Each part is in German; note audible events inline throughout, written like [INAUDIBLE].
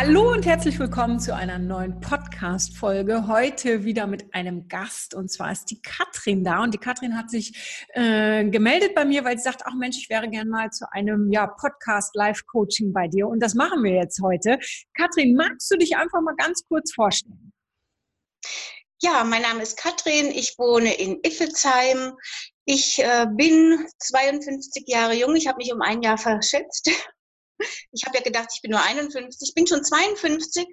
Hallo und herzlich willkommen zu einer neuen Podcast-Folge. Heute wieder mit einem Gast und zwar ist die Katrin da und die Katrin hat sich äh, gemeldet bei mir, weil sie sagt, ach Mensch, ich wäre gern mal zu einem ja, Podcast-Live-Coaching bei dir und das machen wir jetzt heute. Katrin, magst du dich einfach mal ganz kurz vorstellen? Ja, mein Name ist Katrin, ich wohne in Iffelsheim. Ich äh, bin 52 Jahre jung, ich habe mich um ein Jahr verschätzt. Ich habe ja gedacht, ich bin nur 51. Ich bin schon 52,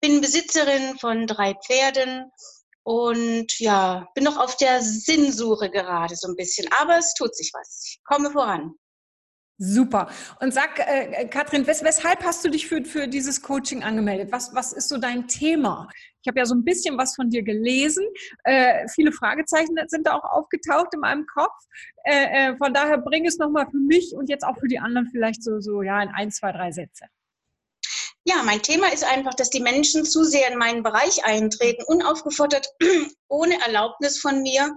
bin Besitzerin von drei Pferden und ja, bin noch auf der Sinnsuche gerade so ein bisschen. Aber es tut sich was. Ich komme voran. Super. Und sag, äh, Katrin, wes weshalb hast du dich für, für dieses Coaching angemeldet? Was, was ist so dein Thema? Ich habe ja so ein bisschen was von dir gelesen. Äh, viele Fragezeichen sind da auch aufgetaucht in meinem Kopf. Äh, äh, von daher bring es nochmal für mich und jetzt auch für die anderen vielleicht so, so ja, in ein, zwei, drei Sätze. Ja, mein Thema ist einfach, dass die Menschen zu sehr in meinen Bereich eintreten, unaufgefordert, [CLEARS THROAT] ohne Erlaubnis von mir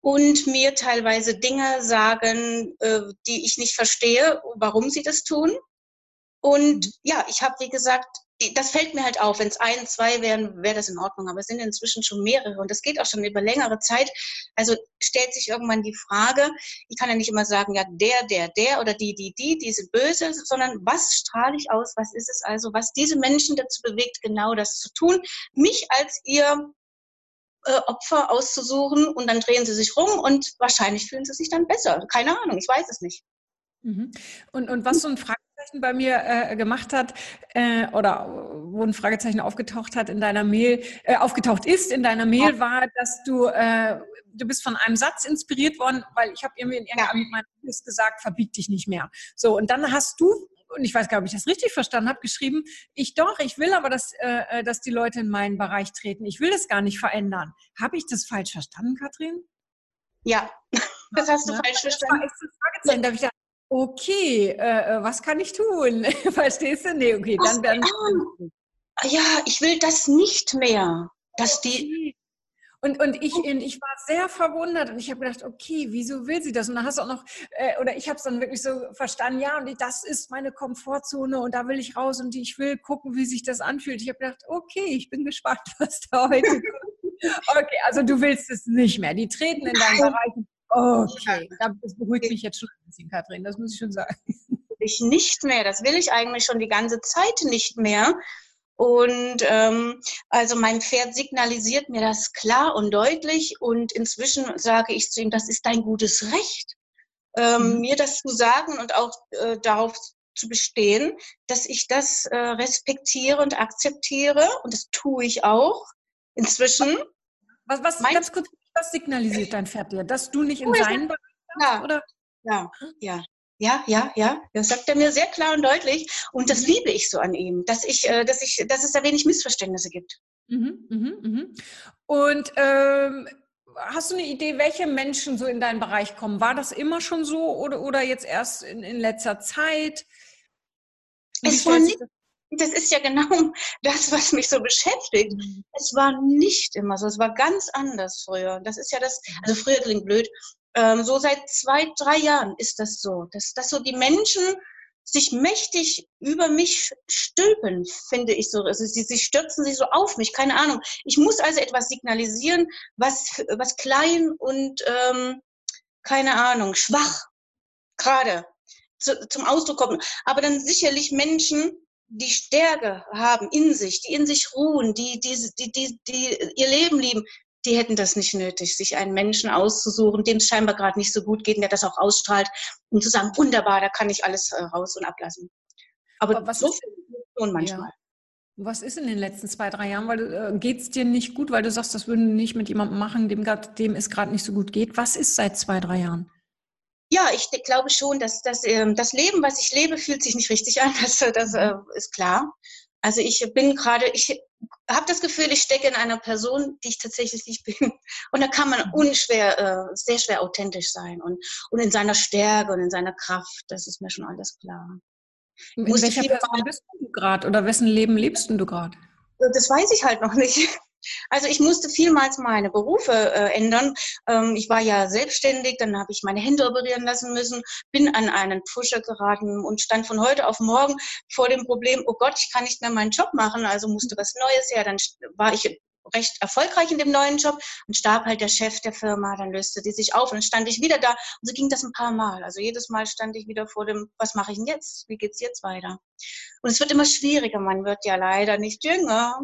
und mir teilweise Dinge sagen, äh, die ich nicht verstehe, warum sie das tun. Und ja, ich habe, wie gesagt, das fällt mir halt auf. Wenn es ein, zwei wären, wäre das in Ordnung. Aber es sind inzwischen schon mehrere und das geht auch schon über längere Zeit. Also stellt sich irgendwann die Frage, ich kann ja nicht immer sagen, ja, der, der, der oder die, die, die, die sind böse, sondern was strahle ich aus? Was ist es also, was diese Menschen dazu bewegt, genau das zu tun? Mich als ihr äh, Opfer auszusuchen und dann drehen sie sich rum und wahrscheinlich fühlen sie sich dann besser. Keine Ahnung, ich weiß es nicht. Mhm. Und, und was so ein Fragezeichen bei mir äh, gemacht hat äh, oder wo ein Fragezeichen aufgetaucht hat in deiner Mail, äh, aufgetaucht ist in deiner Mail, ja. war, dass du äh, du bist von einem Satz inspiriert worden, weil ich habe irgendwie in irgendeinem ja. meiner gesagt, verbieg dich nicht mehr. So und dann hast du und ich weiß gar nicht, ob ich das richtig verstanden habe, geschrieben, ich doch, ich will aber, dass, äh, äh, dass die Leute in meinen Bereich treten. Ich will das gar nicht verändern. Habe ich das falsch verstanden, Katrin? Ja, [LAUGHS] das hast du ja, falsch verstanden. Das war, Fragezeichen. Da ich gedacht, okay, äh, äh, was kann ich tun? [LAUGHS] Verstehst du? Nee, okay, dann werden. Ja, ich will das nicht mehr. Dass die, und, und ich, ich war sehr verwundert und ich habe gedacht, okay, wieso will sie das? Und dann hast du auch noch, äh, oder ich habe es dann wirklich so verstanden, ja, und das ist meine Komfortzone und da will ich raus und ich will gucken, wie sich das anfühlt. Ich habe gedacht, okay, ich bin gespannt, [LAUGHS] was da heute kommt. Okay, also du willst es nicht mehr. Die treten in deinen Bereich. Okay, das beruhigt mich jetzt schon ein bisschen, Kathrin, das muss ich schon sagen. Ich nicht mehr, das will ich eigentlich schon die ganze Zeit nicht mehr. Und ähm, also mein Pferd signalisiert mir das klar und deutlich und inzwischen sage ich zu ihm, das ist dein gutes Recht, ähm, mhm. mir das zu sagen und auch äh, darauf zu bestehen, dass ich das äh, respektiere und akzeptiere und das tue ich auch inzwischen. Was, was ganz kurz, was signalisiert dein Pferd dir, dass du nicht in seinen Bereich ja, oder? Ja, ja. Ja, ja, ja. Das sagt er mir sehr klar und deutlich. Und das mhm. liebe ich so an ihm, dass ich, äh, dass ich, dass es da wenig Missverständnisse gibt. Mhm, mhm, mhm. Und ähm, hast du eine Idee, welche Menschen so in deinen Bereich kommen? War das immer schon so oder, oder jetzt erst in, in letzter Zeit? Es war nicht, das ist ja genau [LAUGHS] das, was mich so beschäftigt. Mhm. Es war nicht immer so, es war ganz anders früher. Das ist ja das, also früher klingt blöd, ähm, so seit zwei, drei Jahren ist das so, dass, dass so die Menschen sich mächtig über mich stülpen, finde ich so. Also sie, sie stürzen sich so auf mich, keine Ahnung. Ich muss also etwas signalisieren, was, was klein und, ähm, keine Ahnung, schwach gerade zu, zum Ausdruck kommt. Aber dann sicherlich Menschen, die Stärke haben in sich, die in sich ruhen, die, die, die, die, die ihr Leben lieben, die hätten das nicht nötig, sich einen Menschen auszusuchen, dem es scheinbar gerade nicht so gut geht und der das auch ausstrahlt, um zu sagen, wunderbar, da kann ich alles äh, raus und ablassen. Aber, Aber was so ist schon manchmal. Ja. Was ist in den letzten zwei, drei Jahren? Weil äh, geht es dir nicht gut, weil du sagst, das würden nicht mit jemandem machen, dem, grad, dem es gerade nicht so gut geht. Was ist seit zwei, drei Jahren? Ja, ich glaube schon, dass, dass ähm, das Leben, was ich lebe, fühlt sich nicht richtig an. [LAUGHS] Das, das äh, ist klar. Also ich bin gerade, ich habe das Gefühl, ich stecke in einer Person, die ich tatsächlich nicht bin. [LAUGHS] Und da kann man mhm. unschwer, äh, sehr schwer authentisch sein und, und in seiner Stärke und in seiner Kraft. Das ist mir schon alles klar. In welcher Person bist du gerade oder wessen Leben lebst du gerade? Das weiß ich halt noch nicht. Also ich musste vielmals meine Berufe äh, ändern. Ähm, ich war ja selbstständig, dann habe ich meine Hände operieren lassen müssen, bin an einen Pusher geraten und stand von heute auf morgen vor dem Problem, oh Gott, ich kann nicht mehr meinen Job machen, also musste was Neues her. Dann war ich recht erfolgreich in dem neuen Job und starb halt der Chef der Firma, dann löste die sich auf und dann stand ich wieder da und so ging das ein paar Mal. Also jedes Mal stand ich wieder vor dem, was mache ich denn jetzt? Wie geht's jetzt weiter? Und es wird immer schwieriger, man wird ja leider nicht jünger.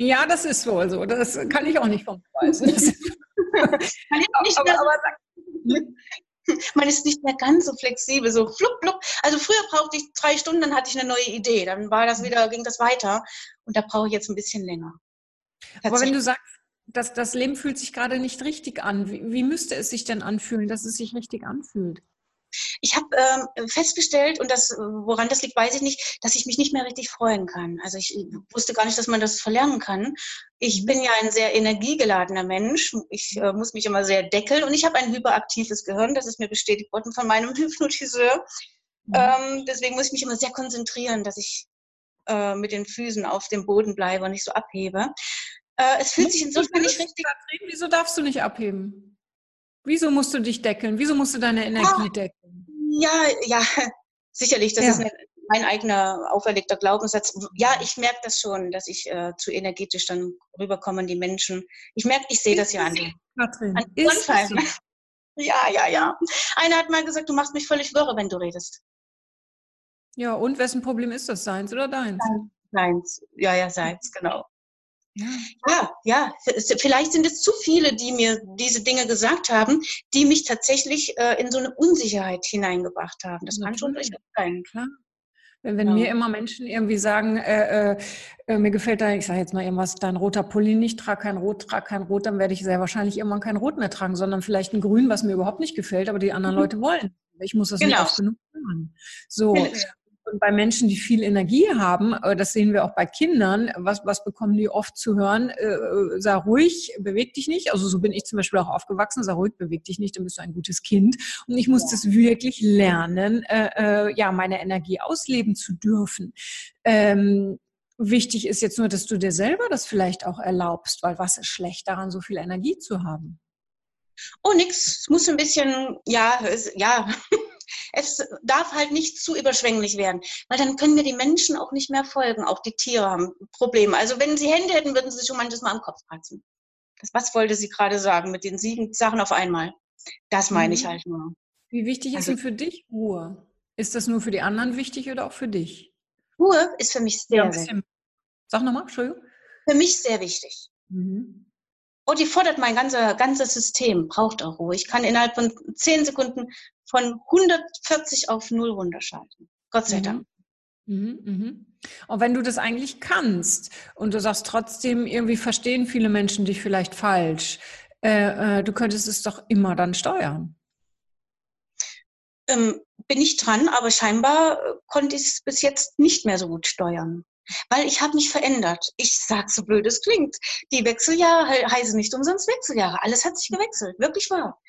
Ja, das ist wohl so. Das kann ich auch nicht vom Preis. [LAUGHS] man, ist nicht mehr ganz so flexibel, so flupp, flupp. Also früher brauchte ich drei Stunden, dann hatte ich eine neue Idee. Dann war das wieder, ging das weiter. Und da brauche ich jetzt ein bisschen länger. Aber wenn du sagst, dass das Leben fühlt sich gerade nicht richtig an, wie, wie müsste es sich denn anfühlen, dass es sich richtig anfühlt? Ich habe ähm, festgestellt, und das, woran das liegt, weiß ich nicht, dass ich mich nicht mehr richtig freuen kann. Also ich wusste gar nicht, dass man das verlernen kann. Ich mhm. bin ja ein sehr energiegeladener Mensch. Ich äh, muss mich immer sehr deckeln und ich habe ein hyperaktives Gehirn. Das ist mir bestätigt worden von meinem [LAUGHS] Hypnotiseur. Mhm. Ähm, deswegen muss ich mich immer sehr konzentrieren, dass ich äh, mit den Füßen auf dem Boden bleibe und nicht so abhebe. Äh, es fühlt sich insofern nicht richtig. Wieso darfst du nicht abheben? Wieso musst du dich deckeln? Wieso musst du deine Energie ja, decken? Ja, ja, [LAUGHS] sicherlich. Das ja. ist mein eigener auferlegter Glaubenssatz. Ja, ich merke das schon, dass ich äh, zu energetisch dann rüberkomme, die Menschen. Ich merke, ich sehe das ja an dir. Katrin, an so? [LAUGHS] Ja, ja, ja. Einer hat mal gesagt, du machst mich völlig wirre, wenn du redest. Ja, und wessen Problem ist das? Seins oder deins? Seins. Ja, ja, seins, genau. Ja, ja, vielleicht sind es zu viele, die mir diese Dinge gesagt haben, die mich tatsächlich äh, in so eine Unsicherheit hineingebracht haben. Das kann schon durchaus sein. Klar. Wenn, wenn ja. mir immer Menschen irgendwie sagen, äh, äh, mir gefällt da, ich sage jetzt mal irgendwas, dein roter Pulli nicht, trag kein Rot, trag kein Rot, dann werde ich sehr wahrscheinlich irgendwann kein Rot mehr tragen, sondern vielleicht ein Grün, was mir überhaupt nicht gefällt, aber die anderen mhm. Leute wollen. Ich muss das genau. nicht oft genug hören. So, genau. Und bei Menschen, die viel Energie haben, äh, das sehen wir auch bei Kindern, was, was bekommen die oft zu hören? Äh, äh, sei ruhig, beweg dich nicht. Also so bin ich zum Beispiel auch aufgewachsen, sei ruhig, beweg dich nicht, dann bist du ein gutes Kind. Und ich muss ja. das wirklich lernen, äh, äh, ja, meine Energie ausleben zu dürfen. Ähm, wichtig ist jetzt nur, dass du dir selber das vielleicht auch erlaubst, weil was ist schlecht daran, so viel Energie zu haben? Oh, nix. Es muss ein bisschen, ja, es, ja, [LAUGHS] es darf halt nicht zu überschwänglich werden, weil dann können mir die Menschen auch nicht mehr folgen. Auch die Tiere haben Probleme. Also wenn sie Hände hätten, würden sie schon manches Mal am Kopf kratzen. was wollte sie gerade sagen mit den sieben Sachen auf einmal? Das meine ich mhm. halt nur. Wie wichtig ist also, denn für dich Ruhe? Ist das nur für die anderen wichtig oder auch für dich? Ruhe ist für mich sehr, ja, sehr Sag nochmal, Entschuldigung. Für mich sehr wichtig. Mhm. Oh, die fordert mein ganzer, ganzes System, braucht auch Ruhe. Ich kann innerhalb von zehn Sekunden von 140 auf 0 runterschalten. Gott sei mhm. Dank. Mhm, mhm. Und wenn du das eigentlich kannst und du sagst trotzdem, irgendwie verstehen viele Menschen dich vielleicht falsch, äh, äh, du könntest es doch immer dann steuern. Ähm, bin ich dran, aber scheinbar äh, konnte ich es bis jetzt nicht mehr so gut steuern weil ich habe mich verändert. Ich sag so blöd es klingt. Die Wechseljahre heißen nicht umsonst Wechseljahre. Alles hat sich gewechselt, wirklich wahr.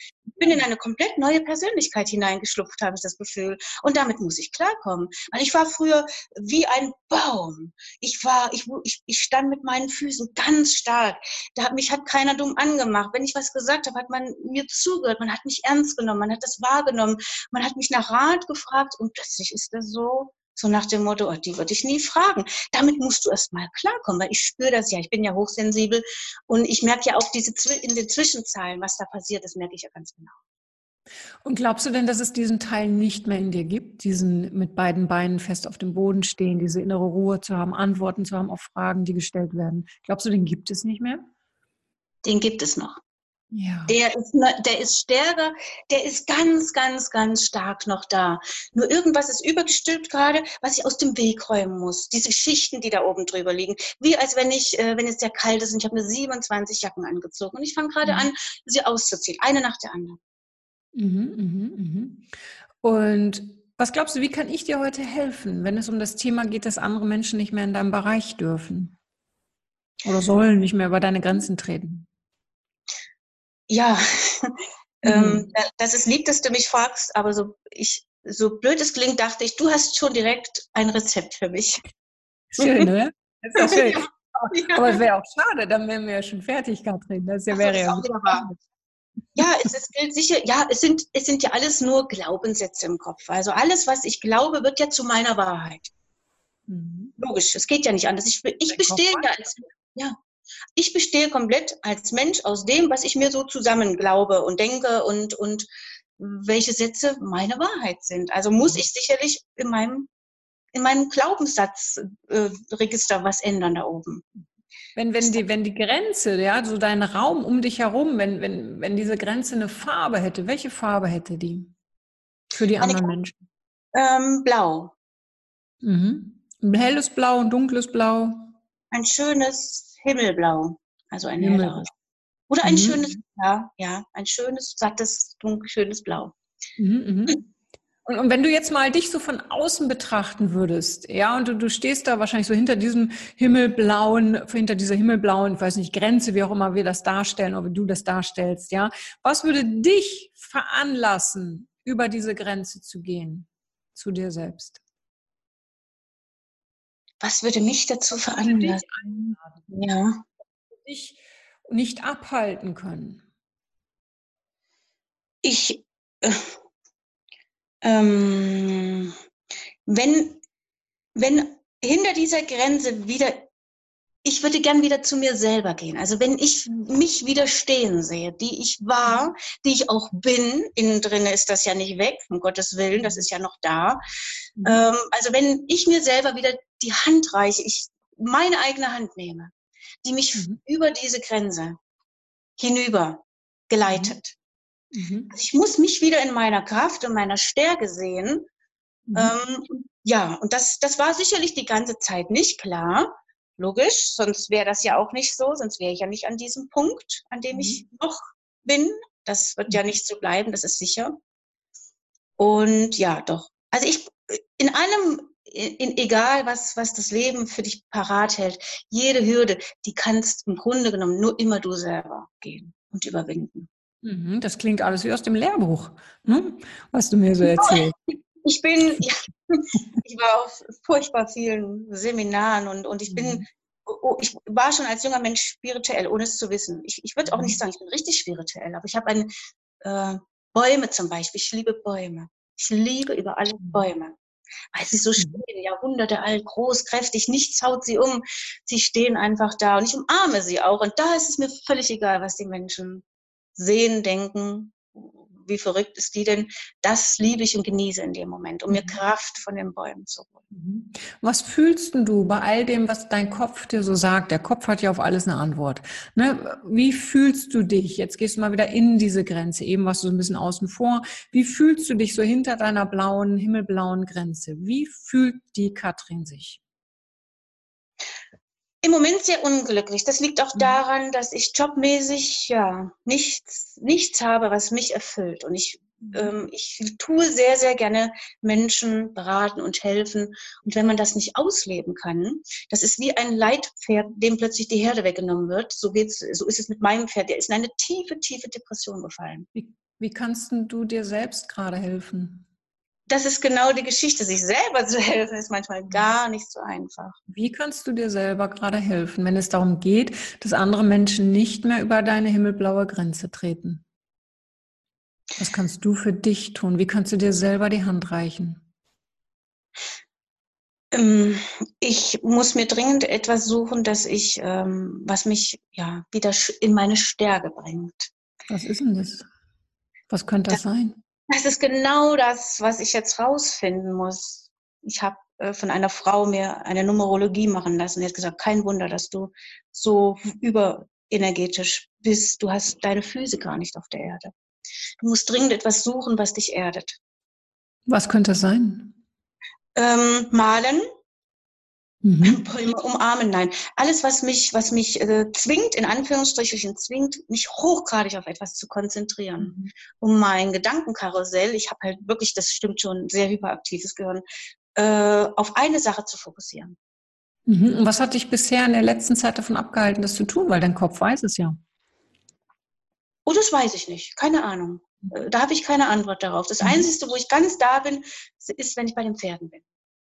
Ich bin in eine komplett neue Persönlichkeit hineingeschlupft, habe ich das Gefühl. Und damit muss ich klarkommen. Ich war früher wie ein Baum. Ich war, ich, ich, ich stand mit meinen Füßen ganz stark. Da hat, mich hat keiner dumm angemacht. Wenn ich was gesagt habe, hat man mir zugehört. Man hat mich ernst genommen. Man hat das wahrgenommen. Man hat mich nach Rat gefragt. Und plötzlich ist das so so nach dem Motto, oh, die würde ich nie fragen. Damit musst du erst mal klarkommen, weil ich spüre das ja. Ich bin ja hochsensibel und ich merke ja auch diese in den Zwischenzeilen, was da passiert, das merke ich ja ganz genau. Und glaubst du denn, dass es diesen Teil nicht mehr in dir gibt, diesen mit beiden Beinen fest auf dem Boden stehen, diese innere Ruhe zu haben, Antworten zu haben auf Fragen, die gestellt werden? Glaubst du, den gibt es nicht mehr? Den gibt es noch. Ja. Der, ist, der ist stärker, der ist ganz, ganz, ganz stark noch da. Nur irgendwas ist übergestülpt gerade, was ich aus dem Weg räumen muss. Diese Schichten, die da oben drüber liegen. Wie als wenn ich, äh, wenn es sehr kalt ist und ich habe eine 27 Jacken angezogen und ich fange gerade mhm. an, sie auszuziehen, eine nach der anderen. Mhm, mhm, mhm. Und was glaubst du, wie kann ich dir heute helfen, wenn es um das Thema geht, dass andere Menschen nicht mehr in deinem Bereich dürfen? Oder sollen nicht mehr über deine Grenzen treten? Ja, [LAUGHS] ähm, mhm. das ist lieb, dass du mich fragst, aber so ich so blöd es klingt, dachte ich, du hast schon direkt ein Rezept für mich. Schön, ne? Das ist [LAUGHS] ja schön. Ja. Aber es wäre auch schade, dann wären wir ja schon fertig, Katrin. Das ja, wäre ja. Ja, es ist gilt sicher, ja, es sind, es sind ja alles nur Glaubenssätze im Kopf. Also alles, was ich glaube, wird ja zu meiner Wahrheit. Mhm. Logisch, es geht ja nicht anders. Ich, ich bestehe ja als, ja, ich bestehe komplett als Mensch aus dem, was ich mir so zusammen glaube und denke und, und welche Sätze meine Wahrheit sind. Also muss ich sicherlich in meinem, in meinem Glaubenssatzregister äh, was ändern da oben. Wenn, wenn, die, wenn die Grenze, ja, so dein Raum um dich herum, wenn, wenn, wenn diese Grenze eine Farbe hätte, welche Farbe hätte die für die anderen Menschen? Ähm, blau. Mhm. Ein helles Blau, ein dunkles Blau. Ein schönes Himmelblau, also ein Himmel. helleres. Oder ein mhm. schönes, ja, ja, ein schönes, sattes, schönes Blau. Mhm, mh. Und, und, wenn du jetzt mal dich so von außen betrachten würdest, ja, und du, du stehst da wahrscheinlich so hinter diesem himmelblauen, hinter dieser himmelblauen, ich weiß nicht, Grenze, wie auch immer wir das darstellen, oder du das darstellst, ja, was würde dich veranlassen, über diese Grenze zu gehen, zu dir selbst? Was würde mich dazu veranlassen? Ja. Dich nicht abhalten können. Ich, äh, ähm, wenn, wenn hinter dieser Grenze wieder, ich würde gern wieder zu mir selber gehen. Also wenn ich mich wieder stehen sehe, die ich war, die ich auch bin, innen drin ist das ja nicht weg, um Gottes Willen, das ist ja noch da. Mhm. Ähm, also wenn ich mir selber wieder die Hand reiche, ich meine eigene Hand nehme, die mich mhm. über diese Grenze hinüber geleitet. Mhm. Also ich muss mich wieder in meiner Kraft und meiner Stärke sehen. Mhm. Ähm, ja, und das, das war sicherlich die ganze Zeit nicht klar. Logisch, sonst wäre das ja auch nicht so, sonst wäre ich ja nicht an diesem Punkt, an dem mhm. ich noch bin. Das wird ja mhm. nicht so bleiben, das ist sicher. Und ja, doch. Also ich, in einem, in, egal was, was das Leben für dich parat hält, jede Hürde, die kannst im Grunde genommen nur immer du selber gehen und überwinden. Mhm, das klingt alles wie aus dem Lehrbuch, ne? was du mir so erzählst. Ich bin, ja, [LAUGHS] ich war auf furchtbar vielen Seminaren und, und ich bin, mhm. oh, oh, ich war schon als junger Mensch spirituell, ohne es zu wissen. Ich, ich würde auch nicht mhm. sagen, ich bin richtig spirituell, aber ich habe ein, äh, Bäume zum Beispiel, ich liebe Bäume. Ich liebe über alle. Bäume. Weil sie so stehen, Jahrhunderte alt, groß, kräftig, nichts haut sie um. Sie stehen einfach da und ich umarme sie auch. Und da ist es mir völlig egal, was die Menschen sehen, denken, wie verrückt ist die denn? Das liebe ich und genieße in dem Moment, um mir mhm. Kraft von den Bäumen zu holen. Mhm. Was fühlst du bei all dem, was dein Kopf dir so sagt? Der Kopf hat ja auf alles eine Antwort. Ne? Wie fühlst du dich? Jetzt gehst du mal wieder in diese Grenze. Eben warst du so ein bisschen außen vor. Wie fühlst du dich so hinter deiner blauen, himmelblauen Grenze? Wie fühlt die Katrin sich? Im Moment sehr unglücklich. Das liegt auch mhm. daran, dass ich jobmäßig ja nichts, nichts habe, was mich erfüllt. Und ich, mhm. ähm, ich tue sehr, sehr gerne Menschen beraten und helfen. Und wenn man das nicht ausleben kann, das ist wie ein Leitpferd, dem plötzlich die Herde weggenommen wird. So geht's, so ist es mit meinem Pferd. Der ist in eine tiefe, tiefe Depression gefallen. Wie, wie kannst du dir selbst gerade helfen? Das ist genau die Geschichte. Sich selber zu [LAUGHS] helfen ist manchmal gar nicht so einfach. Wie kannst du dir selber gerade helfen, wenn es darum geht, dass andere Menschen nicht mehr über deine himmelblaue Grenze treten? Was kannst du für dich tun? Wie kannst du dir selber die Hand reichen? Ähm, ich muss mir dringend etwas suchen, dass ich, ähm, was mich ja wieder in meine Stärke bringt. Was ist denn das? Was könnte das, das sein? Das ist genau das, was ich jetzt rausfinden muss. Ich habe äh, von einer Frau mir eine Numerologie machen lassen. Die hat gesagt, kein Wunder, dass du so überenergetisch bist. Du hast deine Füße gar nicht auf der Erde. Du musst dringend etwas suchen, was dich erdet. Was könnte es sein? Ähm, malen, Mhm. Umarmen, nein. Alles, was mich, was mich äh, zwingt, in Anführungsstrichen zwingt, mich hochgradig auf etwas zu konzentrieren. Mhm. Um mein Gedankenkarussell, ich habe halt wirklich, das stimmt schon, sehr hyperaktives Gehirn, äh, auf eine Sache zu fokussieren. Mhm. Und was hat dich bisher in der letzten Zeit davon abgehalten, das zu tun? Weil dein Kopf weiß es ja. Oh, das weiß ich nicht. Keine Ahnung. äh, da habe ich keine Antwort darauf. Das mhm. Einzige, wo ich ganz da bin, ist, wenn ich bei den Pferden bin.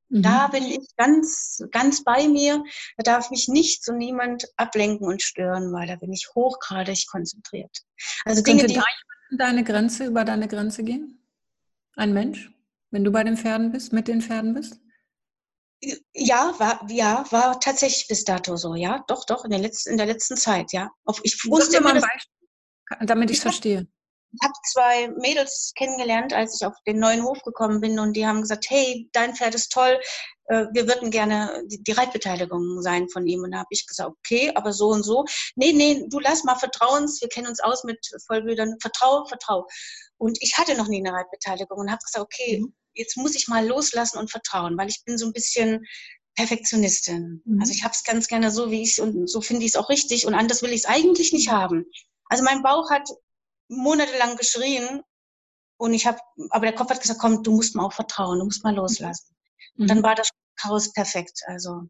Mhm. Da bin ich ganz, ganz bei mir. Da darf mich nichts und niemand ablenken und stören, weil da bin ich hochgradig konzentriert. Also Könnte Dinge, die da deine Grenze, über deine Grenze gehen? Ein Mensch? Wenn du bei den Pferden bist, mit den Pferden bist? Ja, war, ja, war tatsächlich bis dato so, ja. Doch, doch, in der letzten, in der letzten Zeit, ja. Ich wusste immer, damit ich es verstehe. Ich habe zwei Mädels kennengelernt, als ich auf den neuen Hof gekommen bin und die haben gesagt, hey, dein Pferd ist toll, äh, wir würden gerne die, Reitbeteiligung sein von ihm. Und da habe ich gesagt, okay, aber so und so. Nee, nee, du lass mal Vertrauens, wir kennen uns aus mit Vollbildern, vertrau, vertrau. Und ich hatte noch nie eine Reitbeteiligung und habe gesagt, okay, mhm. jetzt muss ich mal loslassen und vertrauen, weil ich bin so ein bisschen Perfektionistin. Mhm. Also ich habe es ganz gerne so, wie ich und so finde ich es auch richtig und anders will ich es eigentlich nicht haben. Also mein Bauch hat monatelang geschrien und ich habe, aber der Kopf hat gesagt, komm, du musst mal auch vertrauen, du musst mal loslassen. Mhm. Und dann war das Chaos perfekt. Also,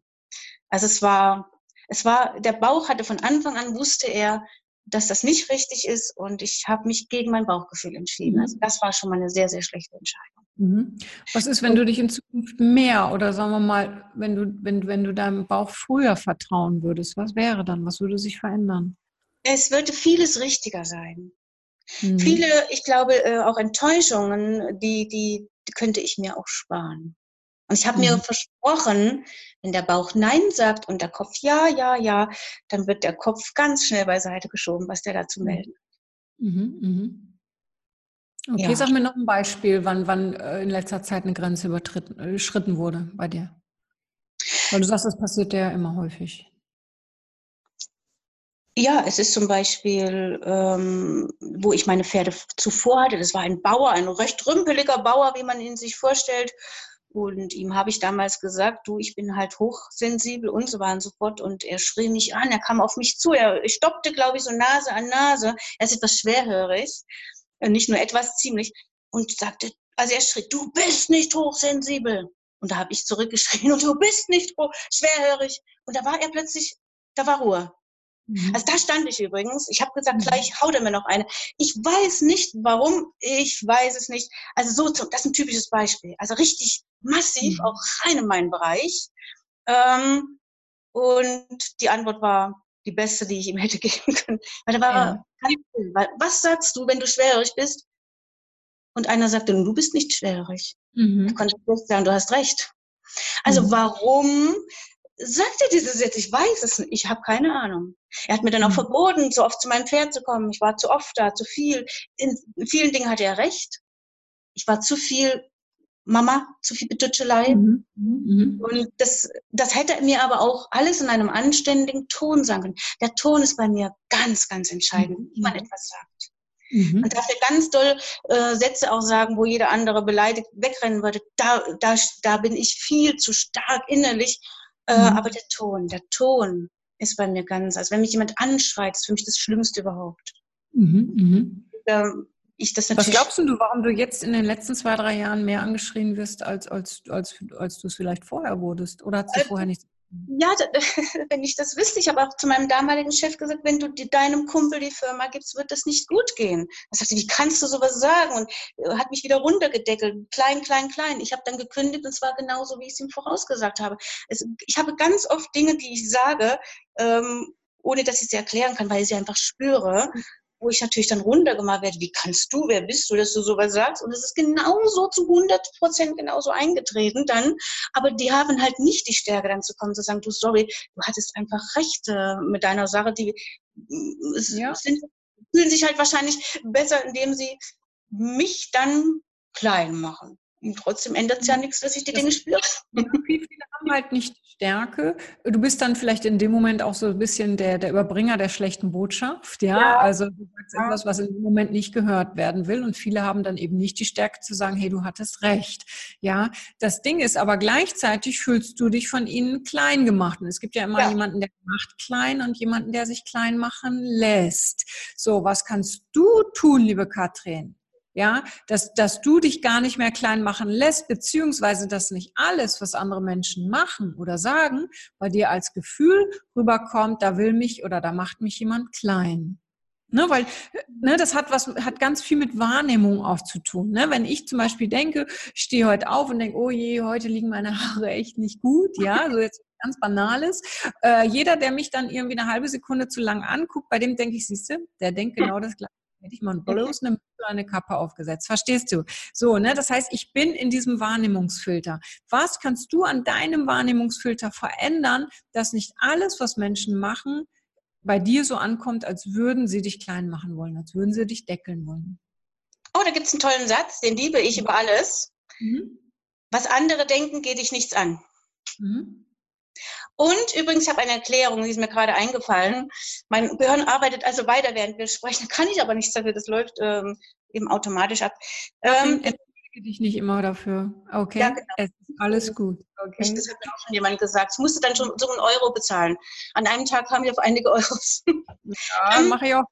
also es war, es war, der Bauch hatte von Anfang an wusste er, dass das nicht richtig ist und ich habe mich gegen mein Bauchgefühl entschieden. Mhm. Also das war schon mal eine sehr, sehr schlechte Entscheidung. Mhm. Was ist, wenn du dich in Zukunft mehr oder sagen wir mal, wenn du, wenn, wenn du deinem Bauch früher vertrauen würdest, was wäre dann? Was würde sich verändern? Es würde vieles richtiger sein. Mhm. Viele, ich glaube, äh, auch Enttäuschungen, die, die, die könnte ich mir auch sparen. Und ich habe mhm. mir versprochen, wenn der Bauch Nein sagt und der Kopf Ja, ja, ja, dann wird der Kopf ganz schnell beiseite geschoben, was der dazu mhm. melden. Mhm, mhm. Okay, ja. sag mir noch ein Beispiel, wann, wann äh, in letzter Zeit eine Grenze überschritten wurde bei dir. Weil du sagst, das passiert ja immer häufig. Ja, es ist zum Beispiel, ähm, wo ich meine Pferde zuvor hatte. Das war ein Bauer, ein recht rümpeliger Bauer, wie man ihn sich vorstellt. Und ihm habe ich damals gesagt, du, ich bin halt hochsensibel und so weiter und so fort. Und er schrie mich an, er kam auf mich zu, er stoppte, glaube ich, so Nase an Nase. Er ist etwas schwerhörig, äh, nicht nur etwas, ziemlich. Und sagte, also er schrie, du bist nicht hochsensibel. Und da habe ich zurückgeschrien, und [LAUGHS] du bist nicht hoch, schwerhörig. Und da war er plötzlich, da war Ruhe. Mhm. Also da stand ich übrigens. Ich habe gesagt, mhm. gleich haut er mir noch eine. Ich weiß nicht, warum. Ich weiß es nicht. Also so, das ist ein typisches Beispiel. Also richtig massiv, mhm. auch rein in meinen Bereich. Ähm, und die Antwort war die beste, die ich ihm [LAUGHS] hätte geben können. Weil da war ja. Weil, was sagst du, wenn du schwerhörig bist? Und einer sagte, du bist nicht schwerhörig. Mhm. Da konnte ich sagen, du hast recht. Also mhm. warum sagt er diese Sätze? Ich weiß es nicht. Ich habe keine Ahnung. Er hat mir dann auch mhm. verboten, so oft zu meinem Pferd zu kommen. Ich war zu oft da, zu viel. In vielen Dingen hatte er recht. Ich war zu viel Mama, zu viel Betütschelei. Mhm. Mhm. Und das, das hätte mir aber auch alles in einem anständigen Ton sagen können. Der Ton ist bei mir ganz, ganz entscheidend, mhm. wie man etwas sagt. Mhm. Man darf ja ganz doll äh, Sätze auch sagen, wo jeder andere beleidigt wegrennen würde. Da, da, da bin ich viel zu stark innerlich. Äh, mhm. Aber der Ton, der Ton ist bei mir ganz, also wenn mich jemand anschreit, ist für mich das Schlimmste überhaupt. Mhm, mhm. Ähm, ich das Was glaubst du, warum du jetzt in den letzten zwei, drei Jahren mehr angeschrien wirst, als, als, als, als du es vielleicht vorher wurdest? Oder hat es äh, vorher nichts ja, [LAUGHS] wenn ich das wüsste, ich habe auch zu meinem damaligen Chef gesagt, wenn du deinem Kumpel die Firma gibst, wird das nicht gut gehen. Er sagte, wie kannst du sowas sagen? Und äh, hat mich wieder runtergedeckelt, klein, klein, klein. Ich habe dann gekündigt und zwar genauso, wie ich es ihm vorausgesagt habe. Es, ich habe ganz oft Dinge, die ich sage, ähm, ohne dass ich sie erklären kann, weil ich sie einfach spüre wo ich natürlich dann runtergemacht werde, wie kannst du, wer bist du, dass du sowas sagst? Und es ist genauso zu 100 Prozent genauso eingetreten dann. Aber die haben halt nicht die Stärke dann zu kommen, zu sagen, du, sorry, du hattest einfach recht äh, mit deiner Sache. Die äh, ja. sind, fühlen sich halt wahrscheinlich besser, indem sie mich dann klein machen. Und trotzdem ändert es ja nichts, dass ich die das Dinge spüre. Viele haben halt nicht die Stärke. Du bist dann vielleicht in dem Moment auch so ein bisschen der, der Überbringer der schlechten Botschaft. Ja, ja. also du sagst ja. etwas, was in dem Moment nicht gehört werden will. Und viele haben dann eben nicht die Stärke zu sagen, hey, du hattest recht. Ja, das Ding ist aber gleichzeitig fühlst du dich von ihnen klein gemacht. Und es gibt ja immer ja. jemanden, der macht klein und jemanden, der sich klein machen lässt. So, was kannst du tun, liebe Katrin? Ja, dass, dass du dich gar nicht mehr klein machen lässt, beziehungsweise dass nicht alles, was andere Menschen machen oder sagen, bei dir als Gefühl rüberkommt, da will mich oder da macht mich jemand klein. Ne, weil ne, das hat was, hat ganz viel mit Wahrnehmung auch zu tun. Ne? Wenn ich zum Beispiel denke, ich stehe heute auf und denke, oh je, heute liegen meine [LAUGHS] Haare echt nicht gut, ja, so jetzt ganz Banales. Äh, jeder, der mich dann irgendwie eine halbe Sekunde zu lang anguckt, bei dem denke ich, siehst du, der denkt genau das Gleiche. Hätte ich mal bloß eine, eine Kappe aufgesetzt. Verstehst du? So, ne? Das heißt, ich bin in diesem Wahrnehmungsfilter. Was kannst du an deinem Wahrnehmungsfilter verändern, dass nicht alles, was Menschen machen, bei dir so ankommt, als würden sie dich klein machen wollen, als würden sie dich deckeln wollen. Oh, da gibt es einen tollen Satz, den liebe ich über alles. Mhm. Was andere denken, geht dich nichts an. Mhm. Und übrigens, ich habe eine Erklärung, die ist mir gerade eingefallen. Mein Gehirn arbeitet also weiter, während wir sprechen. Da kann ich aber nichts dafür, das läuft ähm, eben automatisch ab. Ähm, Entschuldige dich nicht immer dafür. Okay, ja, genau. es ist alles gut. Okay. Das hat mir auch schon jemand gesagt. Ich musste dann schon so einen Euro bezahlen. An einem Tag kam ich auf einige Euros. Ja, ähm, mache ich auch.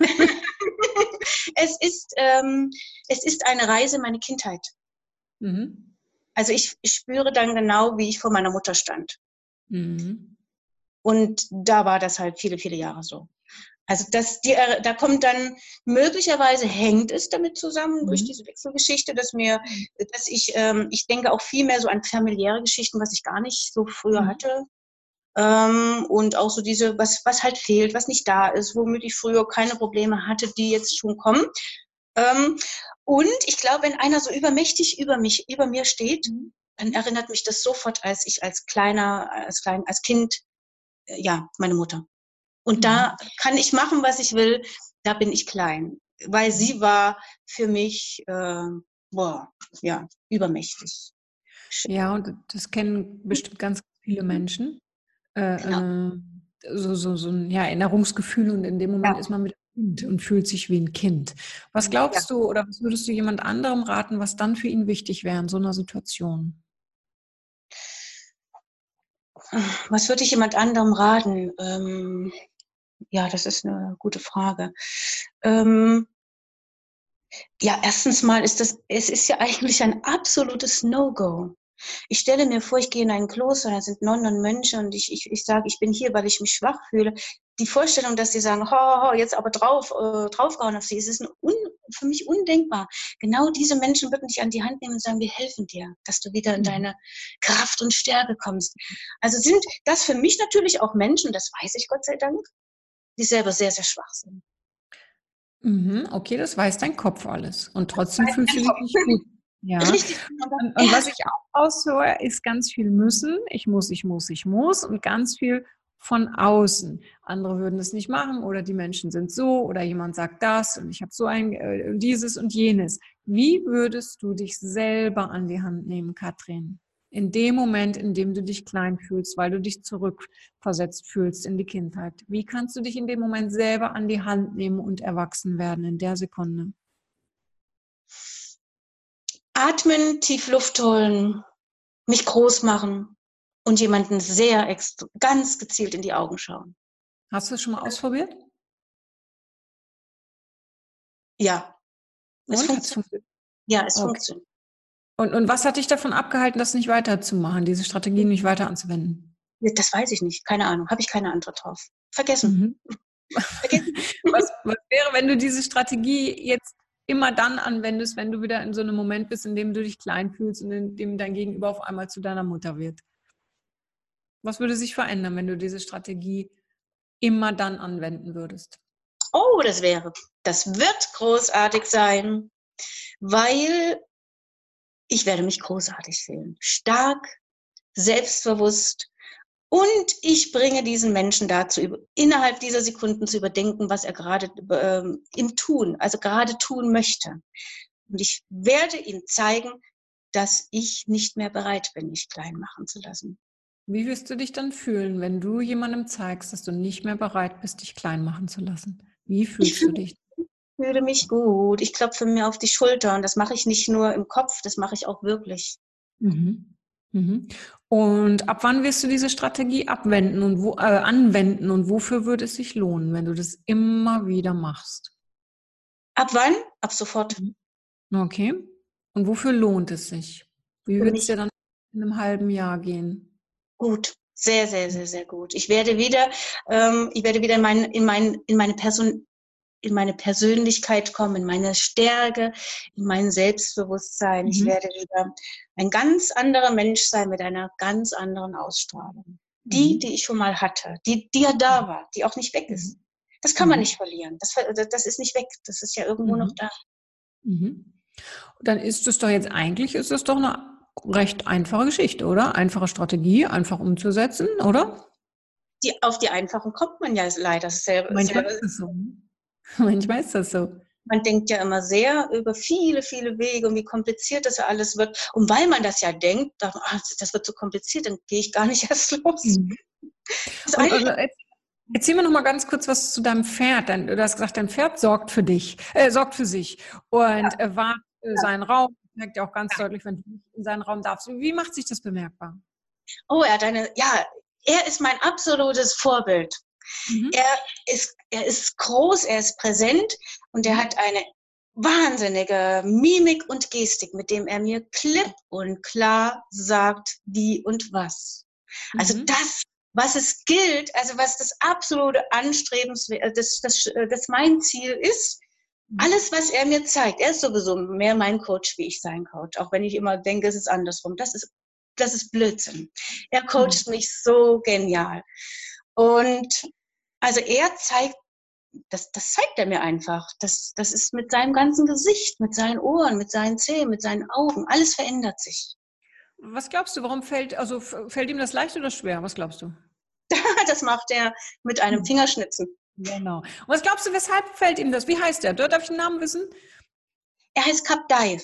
[LAUGHS] es, ist, ähm, es ist eine Reise in meine Kindheit. Mhm. Also ich, ich, spüre dann genau, wie ich vor meiner Mutter stand. Mhm. Und da war das halt viele, viele Jahre so. Also das, die, äh, da kommt dann möglicherweise hängt es damit zusammen mhm. durch diese Wechselgeschichte, dass mir, dass ich, ähm, ich denke auch viel mehr so an familiäre Geschichten, was ich gar nicht so früher mhm. hatte. Ähm, und auch so diese, was, was halt fehlt, was nicht da ist, womit ich früher keine Probleme hatte, die jetzt schon kommen. Ähm, und ich glaube, wenn einer so übermächtig über mich, über mir steht, mhm. Dann erinnert mich das sofort, als ich als kleiner, als klein, als Kind, äh, ja, meine Mutter. Und da mhm. kann ich machen, was ich will. Da bin ich klein, weil sie mhm. war für mich, äh, boah, ja, übermächtig. Ja, und das kennen bestimmt ganz viele Menschen. Äh, genau. äh, so, so, so ein ja, Erinnerungsgefühl und in dem Moment ja. ist man mit Kind und fühlt sich wie ein Kind. Was glaubst ja. du oder was würdest du jemand anderem raten, was dann für ihn wichtig wäre in so einer Situation? Was würde ich jemand anderem raten? Ähm, ja, das ist eine gute Frage. Ähm, ja, erstens mal ist das, es ist ja eigentlich ein absolutes No-Go. Ich stelle mir vor, ich gehe in ein Kloster, da sind Nonnen und Mönche und ich, ich, ich sage, ich bin hier, weil ich mich schwach fühle. Die Vorstellung, dass sie sagen, ho, ho, jetzt aber drauf, äh, draufgehauen auf sie, es ist un, für mich undenkbar. Genau diese Menschen würden dich an die Hand nehmen und sagen, wir helfen dir, dass du wieder in mhm. deine Kraft und Stärke kommst. Also sind das für mich natürlich auch Menschen, das weiß ich Gott sei Dank, die selber sehr, sehr schwach sind. Mhm, okay, das weiß dein Kopf alles. Und trotzdem fühlst du dich nicht gut. [LAUGHS] Ja. Und, und was ich auch aushöre, ist ganz viel müssen. Ich muss, ich muss, ich muss und ganz viel von außen. Andere würden es nicht machen oder die Menschen sind so oder jemand sagt das und ich habe so ein äh, dieses und jenes. Wie würdest du dich selber an die Hand nehmen, Katrin? in dem Moment, in dem du dich klein fühlst, weil du dich zurückversetzt fühlst in die Kindheit? Wie kannst du dich in dem Moment selber an die Hand nehmen und erwachsen werden in der Sekunde? Atmen, tief Luft holen, mich groß machen und jemanden sehr ganz gezielt in die Augen schauen. Hast du es schon mal ausprobiert? Ja. Es funktioniert. Ja, es okay. funktioniert. Und, und was hat dich davon abgehalten, das nicht weiterzumachen, diese Strategie nicht weiter anzuwenden? Das weiß ich nicht. Keine Ahnung. Habe ich keine Antwort drauf. Vergessen. Mhm. Vergessen. [LAUGHS] was, was wäre, wenn du diese Strategie jetzt immer dann anwendest, wenn du wieder in so einem Moment bist, in dem du dich klein fühlst und in dem dein Gegenüber auf einmal zu deiner Mutter wird? Was würde sich verändern, wenn du diese Strategie immer dann anwenden würdest? Oh, das wäre, das wird großartig sein, weil ich werde mich großartig fühlen. Stark, selbstbewusst. Und ich bringe diesen Menschen dazu, innerhalb dieser Sekunden zu überdenken, was er gerade ähm, im Tun, also gerade tun möchte. Und ich werde ihm zeigen, dass ich nicht mehr bereit bin, mich klein machen zu lassen. Wie wirst du dich dann fühlen, wenn du jemandem zeigst, dass du nicht mehr bereit bist, dich klein machen zu lassen? Wie fühlst du dich? fühle mich gut. Ich klopfe mir auf die Schulter und das mache ich nicht nur im Kopf, das mache ich auch wirklich. Mhm. Mhm. Und ab wann wirst du diese Strategie abwenden und wo, äh, anwenden und wofür würde es sich lohnen, wenn du das immer wieder machst? Ab wann? Ab sofort. Mhm. Okay. Und wofür lohnt es sich? Wie wird es dir dann in einem halben Jahr gehen? Gut. Sehr, sehr, sehr, sehr gut. Ich werde wieder, ähm, ich werde wieder in, mein, in, mein, in meine Person, in meine Persönlichkeit kommen, in meine Stärke, in mein Selbstbewusstsein. Mhm. Ich werde wieder ein ganz anderer Mensch sein mit einer ganz anderen Ausstrahlung. Die, mhm. die ich schon mal hatte, die, die ja da mhm. war, die auch nicht weg ist. Mhm. Das kann man mhm. nicht verlieren. Das, das ist nicht weg. Das ist ja irgendwo noch da. Dann ist es doch jetzt eigentlich, ist es doch eine recht einfache Geschichte, oder? Einfache Strategie, einfach umzusetzen, oder? Die, auf die einfachen kommt man ja leider sehr. Manchmal ist das so. [LAUGHS] Manchmal ist das so. Man denkt ja immer sehr über viele, viele Wege und wie kompliziert das ja alles wird. Und weil man das ja denkt, ach, das wird so kompliziert, dann gehe ich gar nicht [LAUGHS] erst los. Mhm. Also, Erzähl mir noch mal ganz kurz was zu deinem Pferd. Du hast gesagt, dein Pferd sorgt für dich, äh, sorgt für sich und ja. äh, wahrt äh, seinen Raum. Merkt ja auch ganz ja. deutlich, wenn du nicht in seinen Raum darfst. Wie macht sich das bemerkbar? Oh, er hat eine, ja, er ist mein absolutes Vorbild. Mhm. Er, ist, er ist groß, er ist präsent und er hat eine wahnsinnige Mimik und Gestik, mit dem er mir klipp und klar sagt, wie und was. Also mhm. das, was es gilt, also was das absolute Anstrebenswert, das, das, das mein Ziel ist, mhm. Alles, was er mir zeigt, er ist sowieso mehr mein Coach, wie ich sein Coach, auch wenn ich immer denke, es ist andersrum. Das ist, das ist Blödsinn. Er coacht mhm. mich so genial. Und also er zeigt, das, das zeigt er mir einfach. Das, das ist mit seinem ganzen Gesicht, mit seinen Ohren, mit seinen Zähnen, mit seinen Augen. Alles verändert sich. Was glaubst du, warum fällt, also fällt ihm das leicht oder schwer? Was glaubst du? [LAUGHS] das macht er mit einem hm. Fingerschnitzen. Genau. Und was glaubst du, weshalb fällt ihm das? Wie heißt er? Darf ich den Namen wissen? Er heißt Cap Dive.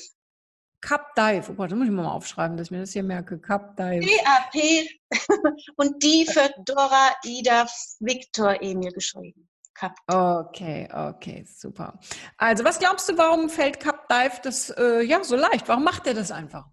Cup Dive. Oh Gott, das muss ich mal aufschreiben, dass ich mir das hier merke. Cup Dive. D-A-P [LAUGHS] und die für Dora, Ida, Victor, Emil geschrieben. Cup. Okay, okay, super. Also, was glaubst du, warum fällt Cup Dive das äh, ja so leicht? Warum macht er das einfach?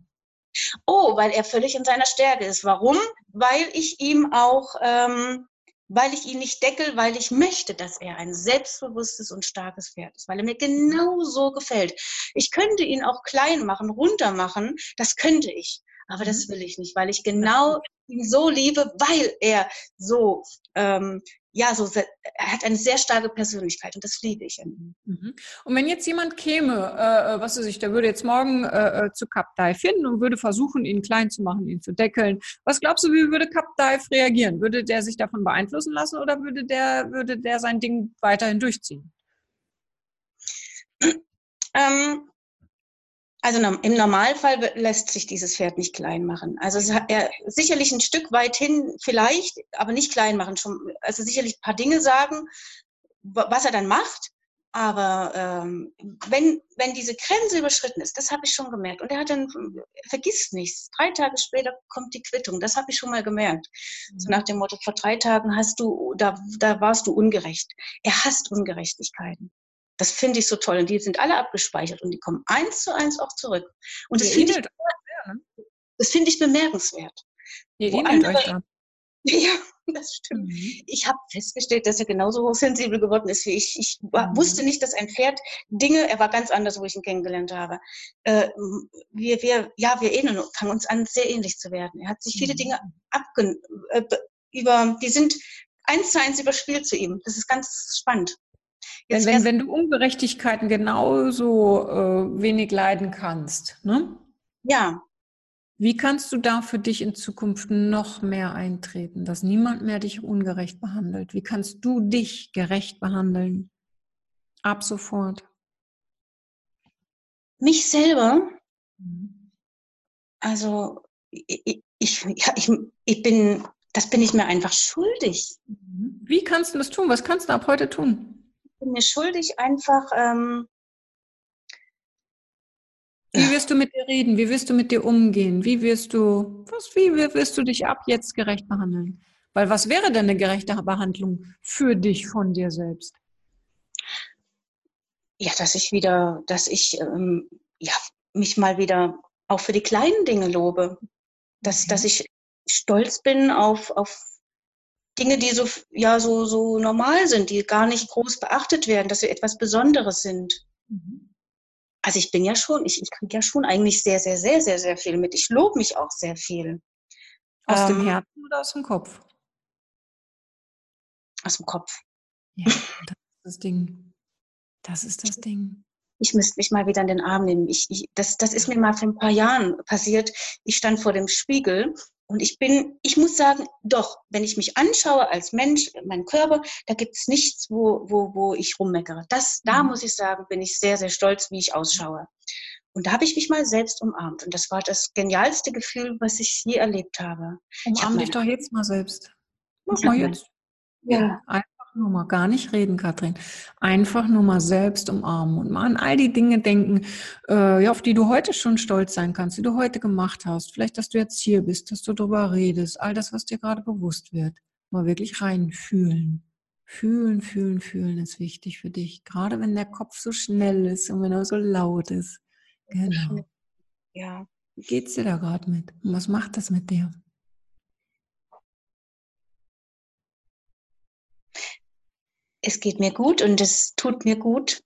Oh, weil er völlig in seiner Stärke ist. Warum? Weil ich ihm auch ähm, weil ich ihn nicht deckel, weil ich möchte, dass er ein selbstbewusstes und starkes Pferd ist, weil er mir genau so gefällt. Ich könnte ihn auch klein machen, runter machen, das könnte ich. Aber das mhm. will ich nicht, weil ich genau ihn so liebe, weil er so ähm, ja, so, er hat eine sehr starke Persönlichkeit und das liebe ich an ihm. Mhm. Und wenn jetzt jemand käme, äh, äh was weiß ich, der würde jetzt morgen äh, äh zu Cup Dive finden und würde versuchen, ihn klein zu machen, ihn zu deckeln. Was glaubst du, wie würde Cup Dive reagieren? Würde der sich davon beeinflussen lassen oder würde der, würde der sein Ding weiterhin durchziehen? Ähm, also im Normalfall lässt sich dieses Pferd nicht klein machen. Also er sicherlich ein Stück weit hin vielleicht, aber nicht klein machen. Schon, also sicherlich ein paar Dinge sagen, was er dann macht. Aber ähm, wenn, wenn diese Grenze überschritten ist, das habe ich schon gemerkt. Und er hat dann, er vergisst nichts. Drei Tage später kommt die Quittung. Das habe ich schon mal gemerkt. Mhm. So nach dem Motto, vor drei Tagen hast du, da, da warst du ungerecht. Er hasst Ungerechtigkeiten. Das finde ich so toll. Und die sind alle abgespeichert und die kommen eins zu eins auch zurück. Und das finde ich, ne? das finde ich bemerkenswert. Ihr ähnelt euch da. Ja, das stimmt. Mhm. Ich habe festgestellt, dass er genauso hochsensibel geworden ist wie ich. Ich mhm. wusste nicht, dass ein Pferd Dinge, er war ganz anders, wo ich ihn kennengelernt habe. Äh, wir, wir, ja, wir ähneln, fangen uns an, sehr ähnlich zu werden. Er hat sich viele mhm. Dinge abge, äh, über, die sind eins zu eins überspielt zu ihm. Das ist ganz spannend. Wenn, wenn, wenn, du Ungerechtigkeiten genauso äh, wenig leiden kannst, ne? Ja. Wie kannst du da für dich in Zukunft noch mehr eintreten, dass niemand mehr dich ungerecht behandelt? Wie kannst du dich gerecht behandeln? Ab sofort. Mich selber? Mhm. Also, ich, ich, ja, ich, ich bin, das bin ich mir einfach schuldig. Mhm. Wie kannst du das tun? Was kannst du ab heute tun? Bin mir schuldig, einfach. Ähm, wie wirst du mit dir reden? Wie wirst du mit dir umgehen? Wie wirst du, was, wie wirst du dich ab jetzt gerecht behandeln? Weil was wäre denn eine gerechte Behandlung für dich von dir selbst? Ja, dass ich wieder, dass ich ähm, ja, mich mal wieder auch für die kleinen Dinge lobe. Dass, mhm. dass ich stolz bin auf, auf Dinge, die so, ja, so, so normal sind, die gar nicht groß beachtet werden, dass sie etwas Besonderes sind. Mhm. Also ich bin ja schon, ich, ich kriege ja schon eigentlich sehr, sehr, sehr, sehr, sehr viel mit. Ich lobe mich auch sehr viel. Aus ähm, dem Herzen oder aus dem Kopf? Aus dem Kopf. Ja, das ist das Ding. Das ist das Ding. Ich müsste mich mal wieder in den Arm nehmen. Ich, ich, das, das ist mir mal vor ein paar Jahren passiert. Ich stand vor dem Spiegel und ich bin, ich muss sagen, doch, wenn ich mich anschaue als Mensch, meinen Körper, da gibt es nichts, wo, wo, wo ich rummeckere. Das, da mhm. muss ich sagen, bin ich sehr, sehr stolz, wie ich ausschaue. Und da habe ich mich mal selbst umarmt. Und das war das genialste Gefühl, was ich je erlebt habe. Umarm dich doch jetzt mal selbst. Mach mal jetzt. Ja. Einfach nur mal gar nicht reden, Katrin. Einfach nur mal selbst umarmen und mal an all die Dinge denken, äh, auf die du heute schon stolz sein kannst, die du heute gemacht hast. Vielleicht, dass du jetzt hier bist, dass du darüber redest, all das, was dir gerade bewusst wird. Mal wirklich reinfühlen. Fühlen, fühlen, fühlen ist wichtig für dich. Gerade wenn der Kopf so schnell ist und wenn er so laut ist. Genau. Ja. Wie geht's dir da gerade mit? Und was macht das mit dir? Es geht mir gut und es tut mir gut.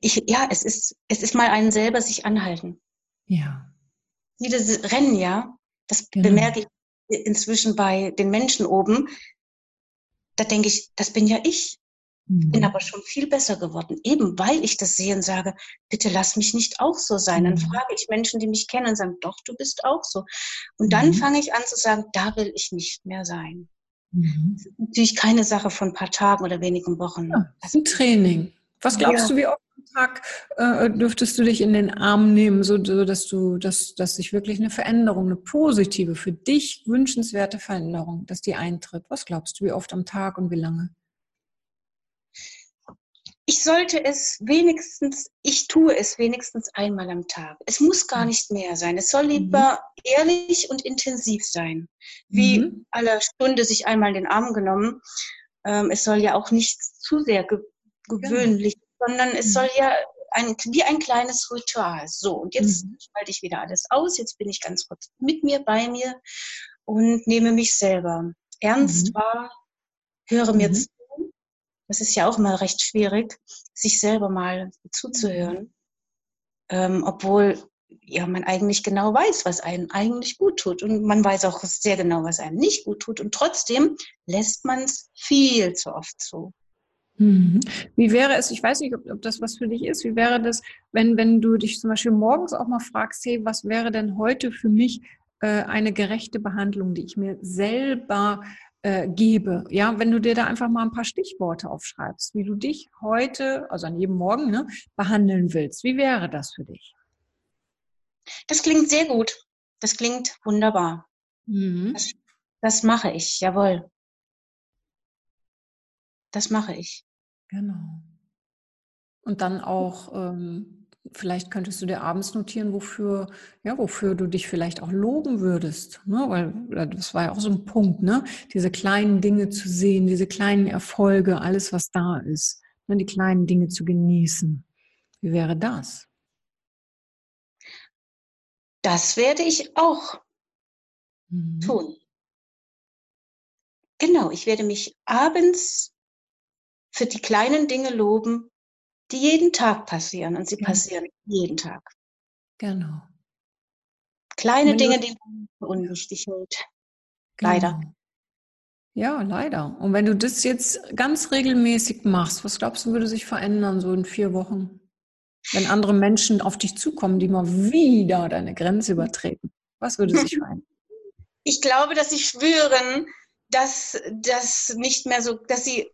Ich, ja, es ist, es ist mal einen selber sich anhalten. Ja. Wie das Rennen, ja. Das genau. bemerke ich inzwischen bei den Menschen oben. Da denke ich, das bin ja ich. Mhm. Bin aber schon viel besser geworden, eben weil ich das sehe und sage, bitte lass mich nicht auch so sein. Dann mhm. frage ich Menschen, die mich kennen und sagen, doch, du bist auch so. Und dann mhm. fange ich an zu sagen, da will ich nicht mehr sein. Mhm. Das ist natürlich keine Sache von ein paar Tagen oder wenigen Wochen. Ja, das ist ein Training. Was glaubst ja. du, wie oft am Tag äh, dürftest du dich in den Arm nehmen, so, so dass du, dass, dass sich wirklich eine Veränderung, eine positive, für dich wünschenswerte Veränderung, dass die eintritt? Was glaubst du, wie oft am Tag und wie lange? Ich sollte es wenigstens, ich tue es wenigstens einmal am Tag. Es muss gar mhm. nicht mehr sein. Es soll mhm. lieber mhm. ehrlich und intensiv sein. Wie mhm. aller Stunde sich einmal den Arm genommen. Ähm, es soll ja auch nicht zu sehr ge gewöhnlich, ja. sondern es mhm. soll ja ein, wie ein kleines Ritual. So, und jetzt mhm. schalte ich wieder alles aus. Jetzt bin ich ganz kurz mit mir, bei mir und nehme mich selber ernst wahr, höre mir zu das ist ja auch mal recht schwierig, sich selber mal zuzuhören, ähm, obwohl ja man eigentlich genau weiß, was einem eigentlich gut tut und man weiß auch sehr genau, was einem nicht gut tut und trotzdem lässt man es viel zu oft zu. Mhm. Wie wäre es, ich weiß nicht, ob, ob, das was für dich ist, wie wäre das, wenn, wenn du dich zum Beispiel morgens auch mal fragst, hey, was wäre denn heute für mich äh, eine gerechte Behandlung, die ich mir selber äh, gebe. Ja, wenn du dir da einfach mal ein paar Stichworte aufschreibst, wie du dich heute, also an jedem Morgen, ne, behandeln willst. Wie wäre das für dich? Das klingt sehr gut. Das klingt wunderbar. Mhm. Das, das mache ich, jawohl. Das mache ich. Genau. Und dann auch ähm, Vielleicht könntest du dir abends notieren, wofür, ja, wofür du dich vielleicht auch loben würdest. Ne? Weil das war ja auch so ein Punkt, ne? Diese kleinen Dinge zu sehen, diese kleinen Erfolge, alles, was da ist, ne? die kleinen Dinge zu genießen. Wie wäre das? Das werde ich auch mhm. tun. Genau, ich werde mich abends für die kleinen Dinge loben, die jeden Tag passieren und sie passieren jeden Tag. Genau. Kleine Wenn Dinge, die man für unwichtig hält. Genau. Leider. Ja, leider. Und wenn du das jetzt ganz regelmäßig machst, was glaubst du, würde sich verändern so in vier Wochen? Wenn andere Menschen auf dich zukommen, die mal wieder deine Grenze übertreten, was würde sich [LAUGHS] verändern? Ich glaube, dass sie spüren, dass das nicht mehr so, dass sie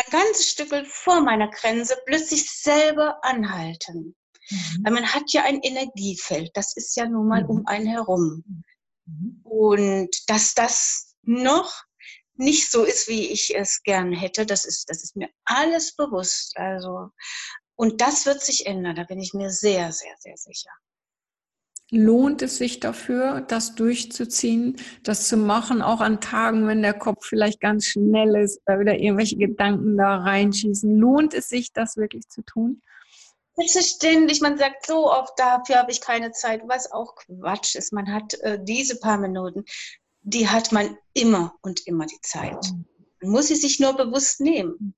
ein ganzes Stück vor meiner Grenze plötzlich selber anhalten. Mhm. Weil man hat ja ein Energiefeld, das ist ja nun mal mhm. um einen herum. Mhm. Und dass das noch nicht so ist, wie ich es gern hätte, das ist, das ist mir alles bewusst. Also, und das wird sich ändern, da bin ich mir sehr, sehr, sehr sicher. Lohnt es sich dafür, das durchzuziehen, das zu machen, auch an Tagen, wenn der Kopf vielleicht ganz schnell ist oder wieder irgendwelche Gedanken da reinschießen? Lohnt es sich, das wirklich zu tun? Selbstverständlich, man sagt so oft, dafür habe ich keine Zeit, was auch Quatsch ist. Man hat äh, diese paar Minuten, die hat man immer und immer die Zeit. Man muss sie sich nur bewusst nehmen.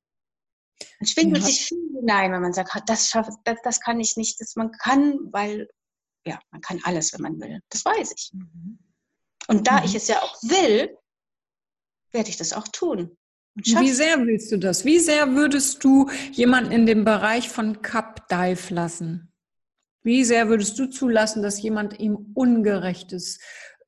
Man schwingt ja. sich viel hinein, wenn man sagt, das, schaffe, das, das kann ich nicht, das man kann, weil ja, man kann alles, wenn man will. Das weiß ich. Mhm. Und da mhm. ich es ja auch will, werde ich das auch tun. Wie sehr willst du das? Wie sehr würdest du jemanden in dem Bereich von Cup Dive lassen? Wie sehr würdest du zulassen, dass jemand ihm Ungerechtes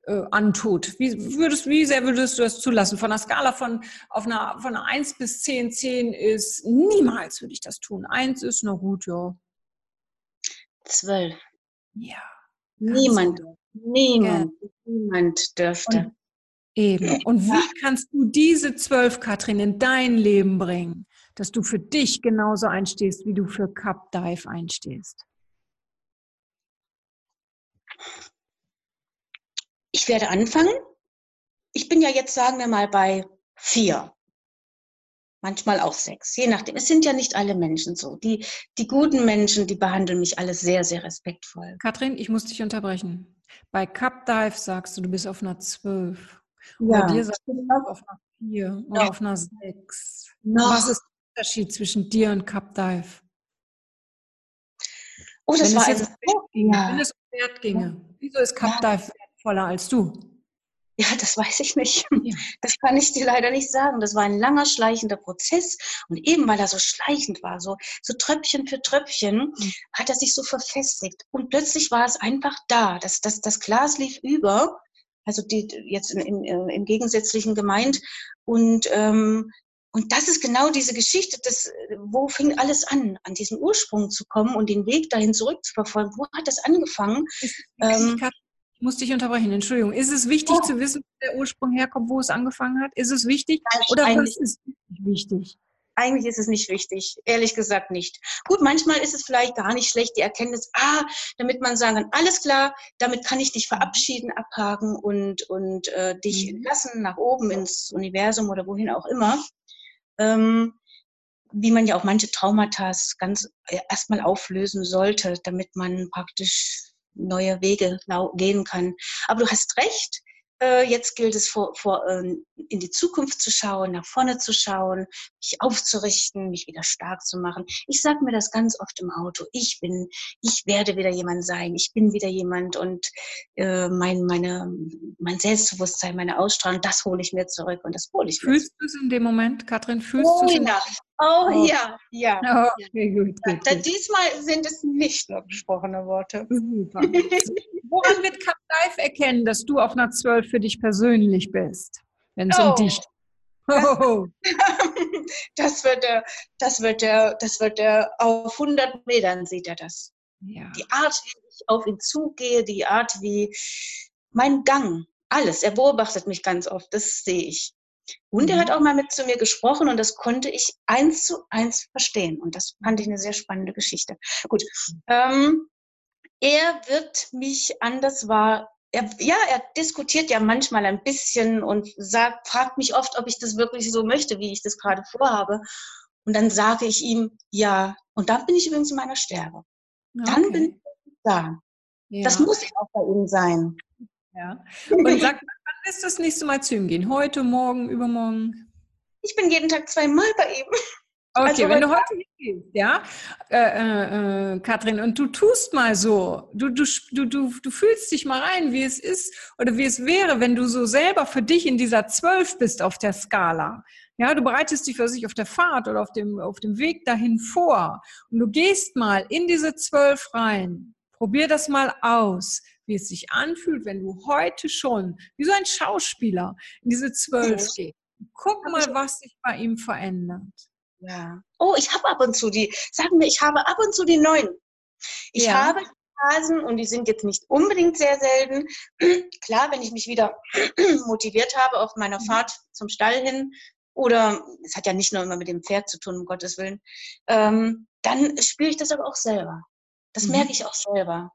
äh, antut? Wie, würdest, wie sehr würdest du das zulassen? Von einer Skala von, auf einer, von einer 1 bis 10, 10 ist niemals würde ich das tun. 1 ist noch gut, ja. 12. Ja. Niemand, niemand, ja. niemand dürfte. Und Eben. Und wie kannst du diese zwölf, Katrin, in dein Leben bringen, dass du für dich genauso einstehst, wie du für Cup Dive einstehst? Ich werde anfangen. Ich bin ja jetzt, sagen wir mal, bei vier. Manchmal auch sechs, je nachdem. Es sind ja nicht alle Menschen so. Die, die guten Menschen, die behandeln mich alle sehr, sehr respektvoll. Katrin, ich muss dich unterbrechen. Bei Cup Dive sagst du, du bist auf einer zwölf. Ja. Bei dir sagst du auf einer 4 oder ja. auf einer 6. Noch. Was ist der Unterschied zwischen dir und Cup Dive? Oh, das wenn war es jetzt also, ja. Wenn es um Wert ginge, wieso ist Cup Dive wertvoller als du? Ja, das weiß ich nicht. Das kann ich dir leider nicht sagen. Das war ein langer, schleichender Prozess. Und eben weil er so schleichend war, so, so Tröpfchen für Tröpfchen, mhm. hat er sich so verfestigt. Und plötzlich war es einfach da. Das, das, das Glas lief über also die jetzt in, äh, im Gegensätzlichen gemeint. Und, ähm, und das ist genau diese Geschichte, das, wo fing alles an, an diesen Ursprung zu kommen und den Weg dahin zurückzuverfolgen. Wo hat das angefangen? Ähm, ich muss dich unterbrechen, Entschuldigung. Ist es wichtig oh. zu wissen, wo der Ursprung herkommt, wo es angefangen hat? Ist es wichtig? Nein, oder was ist wichtig? eigentlich ist es nicht wichtig, ehrlich gesagt nicht. Gut, manchmal ist es vielleicht gar nicht schlecht, die Erkenntnis, ah, damit man sagen kann, alles klar, damit kann ich dich verabschieden, abhaken und, und äh, dich mhm. entlassen nach oben ins Universum oder wohin auch immer. Ähm, wie man ja auch manche Traumata ganz äh, erstmal auflösen sollte, damit man praktisch neue Wege gehen kann. Aber du hast recht, äh, jetzt gilt es vor, vor, ähm, in die Zukunft zu schauen, nach vorne zu schauen, mich aufzurichten, mich wieder stark zu machen. Ich sage mir das ganz oft im Auto. Ich bin, ich werde wieder jemand sein. Ich bin wieder jemand und äh, mein, meine, mein Selbstbewusstsein, meine Ausstrahlung, das hole ich mir zurück und das hole ich mir. Fühlst du es in dem Moment, Katrin? Fühlst oh, du es? Oh, oh, ja, ja. Oh, okay, gut, gut, ja, gut. Diesmal sind es nicht nur gesprochene Worte. Super. Woran wird Cup Life erkennen, dass du auf einer 12 für dich persönlich bist, wenn es oh. um dich [LAUGHS] Oh. Das wird er, das wird er, das wird er auf 100 Metern sieht er das. Ja. Die Art, wie ich auf ihn zugehe, die Art, wie mein Gang, alles. Er beobachtet mich ganz oft, das sehe ich. Und er hat mhm. auch mal mit zu mir gesprochen und das konnte ich eins zu eins verstehen. Und das fand ich eine sehr spannende Geschichte. Gut. Ähm, er wird mich anders wahr. Er, ja, er diskutiert ja manchmal ein bisschen und sagt, fragt mich oft, ob ich das wirklich so möchte, wie ich das gerade vorhabe. Und dann sage ich ihm, ja. Und dann bin ich übrigens in meiner Stärke. Okay. Dann bin ich da. Ja. Das muss auch bei ihm sein. Ja. Und sag, wann ist das nächste Mal zu ihm gehen? Heute, morgen, übermorgen? Ich bin jeden Tag zweimal bei ihm. Okay, also, wenn du heute hingehst, ja, äh, äh, äh, Katrin, und du tust mal so, du, du, du, du, du fühlst dich mal rein, wie es ist oder wie es wäre, wenn du so selber für dich in dieser Zwölf bist auf der Skala. Ja, du bereitest dich für sich auf der Fahrt oder auf dem, auf dem Weg dahin vor und du gehst mal in diese Zwölf rein. Probier das mal aus wie es sich anfühlt, wenn du heute schon, wie so ein Schauspieler, in diese zwölf gehst. Guck mal, was sich bei ihm verändert. Ja. Oh, ich habe ab und zu die, sagen wir, ich habe ab und zu die neuen. Ich ja. habe Phasen und die sind jetzt nicht unbedingt sehr selten. [CLEARS THROAT] Klar, wenn ich mich wieder [CLEARS THROAT] motiviert habe auf meiner mhm. Fahrt zum Stall hin oder es hat ja nicht nur immer mit dem Pferd zu tun, um Gottes Willen, ähm, dann spüre ich das aber auch selber. Das mhm. merke ich auch selber.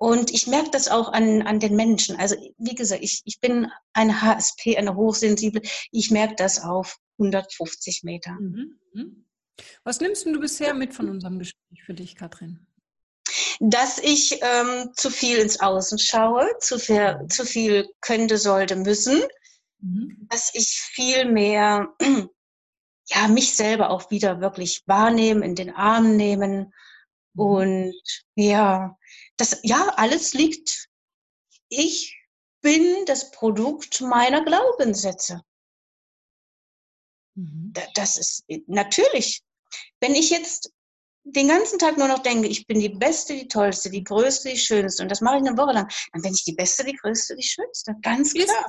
Und ich merke das auch an, an den Menschen. Also wie gesagt, ich, ich bin eine HSP, eine hochsensible. Ich merke das auf 150 Meter. Mhm. mhm. Was nimmst du bisher mit von unserem Gespräch für dich, Katrin? Dass ich ähm, zu viel ins Außen schaue, zu viel, zu viel könnte, sollte, müssen. Mhm. Dass ich viel mehr [CLEARS THROAT] ja, mich selber auch wieder wirklich wahrnehmen, in den Arm nehmen. Mhm. Und ja, das, ja, alles liegt, ich bin das Produkt meiner Glaubenssätze. Mhm. Das ist natürlich. Wenn ich jetzt den ganzen Tag nur noch denke, ich bin die Beste, die Tollste, die Größte, die Schönste, und das mache ich eine Woche lang, dann bin ich die Beste, die Größte, die Schönste. Ganz klar.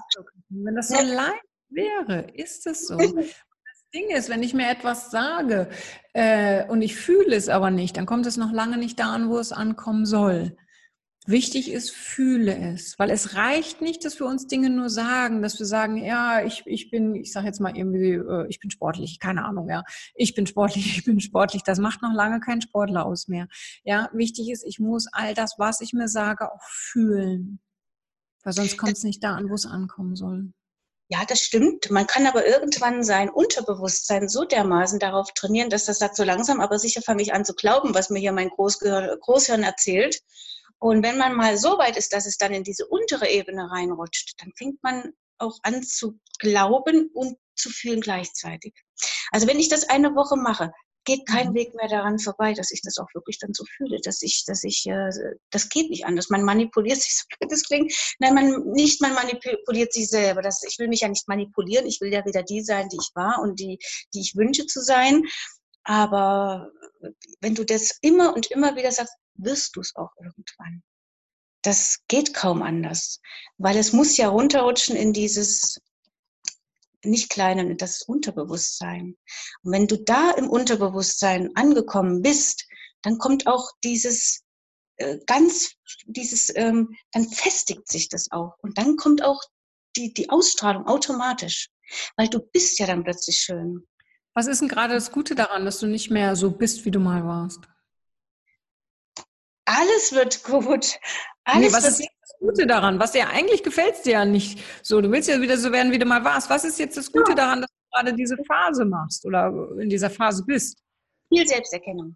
Wenn das so ja. leicht wäre, ist es so. [LAUGHS] Ding ist, wenn ich mir etwas sage äh, und ich fühle es aber nicht, dann kommt es noch lange nicht da an, wo es ankommen soll. Wichtig ist, fühle es, weil es reicht nicht, dass wir uns Dinge nur sagen, dass wir sagen, ja, ich, ich bin, ich sage jetzt mal irgendwie, äh, ich bin sportlich, keine Ahnung, ja, ich bin sportlich, [LAUGHS] ich bin sportlich. Das macht noch lange kein Sportler aus mehr. Ja, wichtig ist, ich muss all das, was ich mir sage, auch fühlen, weil sonst kommt es nicht da an, wo es ankommen soll. Ja, das stimmt. Man kann aber irgendwann sein Unterbewusstsein so dermaßen darauf trainieren, dass das sagt, so langsam, aber sicher fange ich an zu glauben, was mir hier mein Großgehirn, Großhirn erzählt. Und wenn man mal so weit ist, dass es dann in diese untere Ebene reinrutscht, dann fängt man auch an zu glauben und zu fühlen gleichzeitig. Also wenn ich das eine Woche mache, geht kein mhm. Weg mehr daran vorbei, dass ich das auch wirklich dann so fühle, dass ich, dass ich, äh, das geht nicht anders. Man manipuliert sich, [LAUGHS] so blöd das klingt. Nein, man, nicht man manipuliert sich selber. Das, ich will mich ja nicht manipulieren. Ich will ja wieder die sein, die ich war und die, die ich wünsche zu sein. Aber wenn du das immer und immer wieder sagst, wirst du es auch irgendwann. Das geht kaum anders, weil es muss ja runterrutschen in dieses nicht kleine, das Unterbewusstsein. Und wenn du da im Unterbewusstsein angekommen bist, dann kommt auch dieses äh, ganz, dieses, ähm, dann festigt sich das auch. Und dann kommt auch die, die Ausstrahlung automatisch, weil du bist ja dann plötzlich schön. Was ist denn gerade das Gute daran, dass du nicht mehr so bist, wie du mal warst? alles wird gut. Alles nee, was ist das Gute daran? Was dir eigentlich gefällt dir ja nicht so. Du willst ja wieder so werden, wie du mal warst. Was ist jetzt das Gute ja. daran, dass du gerade diese Phase machst oder in dieser Phase bist? Viel Selbsterkennung.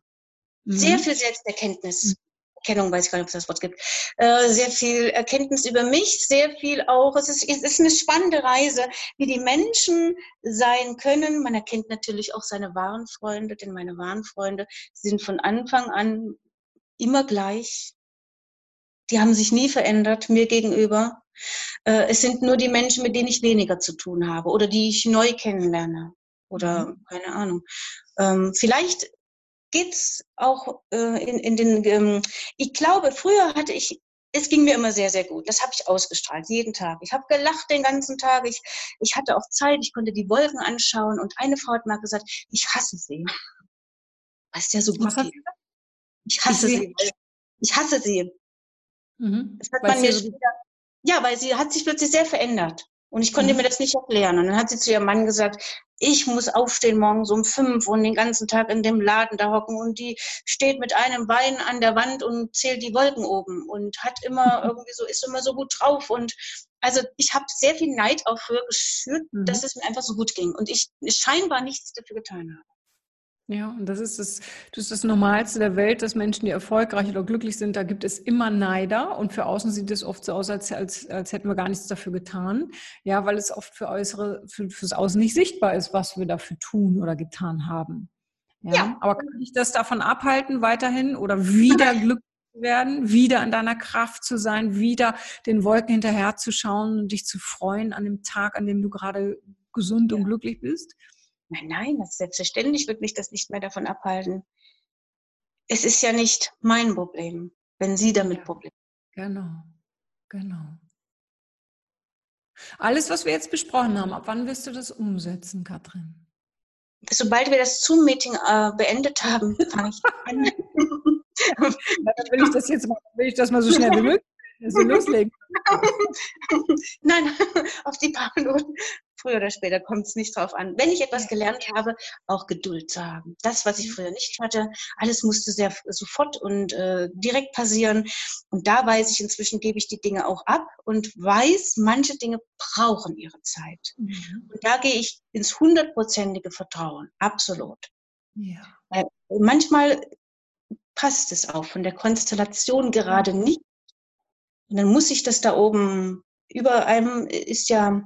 Mhm. Sehr viel Selbsterkenntnis. Erkennung, weiß ich gar nicht, ob es das Wort gibt. Äh, sehr viel Erkenntnis über mich, sehr viel auch. Es ist, es ist eine spannende Reise, wie die Menschen sein können. Man erkennt natürlich auch seine wahren Freunde, denn meine wahren Freunde sind von Anfang an immer gleich. Die haben sich nie verändert mir gegenüber. Äh, es sind nur die Menschen, mit denen ich weniger zu tun habe oder die ich neu kennenlerne oder mhm. keine Ahnung. Ähm, vielleicht geht's auch äh, in, in den. Ähm, ich glaube, früher hatte ich es ging mir immer sehr, sehr gut. Das habe ich ausgestrahlt, jeden Tag. Ich habe gelacht den ganzen Tag. Ich, ich hatte auch Zeit, ich konnte die Wolken anschauen. Und eine Frau hat mal gesagt, ich hasse sie. Was ja so gut geht. Ich hasse sie. Ich hasse sie. Mhm. Das hat man mir so ja, weil sie hat sich plötzlich sehr verändert. Und ich konnte mhm. mir das nicht erklären. Und dann hat sie zu ihrem Mann gesagt, ich muss aufstehen morgens um fünf und den ganzen Tag in dem Laden da hocken. Und die steht mit einem Bein an der Wand und zählt die Wolken oben und hat immer [LAUGHS] irgendwie so, ist immer so gut drauf. Und also ich habe sehr viel Neid auch früher geschürt, mhm. dass es mir einfach so gut ging. Und ich scheinbar nichts dafür getan habe. Ja, und das ist das, das ist das Normalste der Welt, dass Menschen, die erfolgreich oder glücklich sind, da gibt es immer Neider und für außen sieht es oft so aus, als, als, als hätten wir gar nichts dafür getan. Ja, weil es oft für äußere, für, fürs Außen nicht sichtbar ist, was wir dafür tun oder getan haben. Ja, ja. aber kann ich das davon abhalten, weiterhin oder wieder [LAUGHS] glücklich zu werden, wieder an deiner Kraft zu sein, wieder den Wolken hinterher zu schauen und dich zu freuen an dem Tag, an dem du gerade gesund ja. und glücklich bist? Nein, nein, das selbstverständlich wird mich das nicht mehr davon abhalten. Es ist ja nicht mein Problem, wenn Sie damit ja, Probleme Genau, genau. Alles, was wir jetzt besprochen haben, ab wann wirst du das umsetzen, Katrin? Sobald wir das Zoom-Meeting äh, beendet haben, fange ich [LAUGHS] an. Dann will ich das jetzt mal, will ich das mal so schnell wie möglich so loslegen. [LAUGHS] Nein, [LAUGHS] auf die paar Minuten früher oder später kommt es nicht drauf an. Wenn ich etwas gelernt habe, auch Geduld zu haben. Das, was ich mhm. früher nicht hatte, alles musste sehr sofort und äh, direkt passieren. Und da weiß ich inzwischen, gebe ich die Dinge auch ab und weiß, manche Dinge brauchen ihre Zeit. Mhm. Und da gehe ich ins hundertprozentige Vertrauen. Absolut. Ja. Weil manchmal passt es auch von der Konstellation gerade nicht. Und dann muss ich das da oben über einem ist ja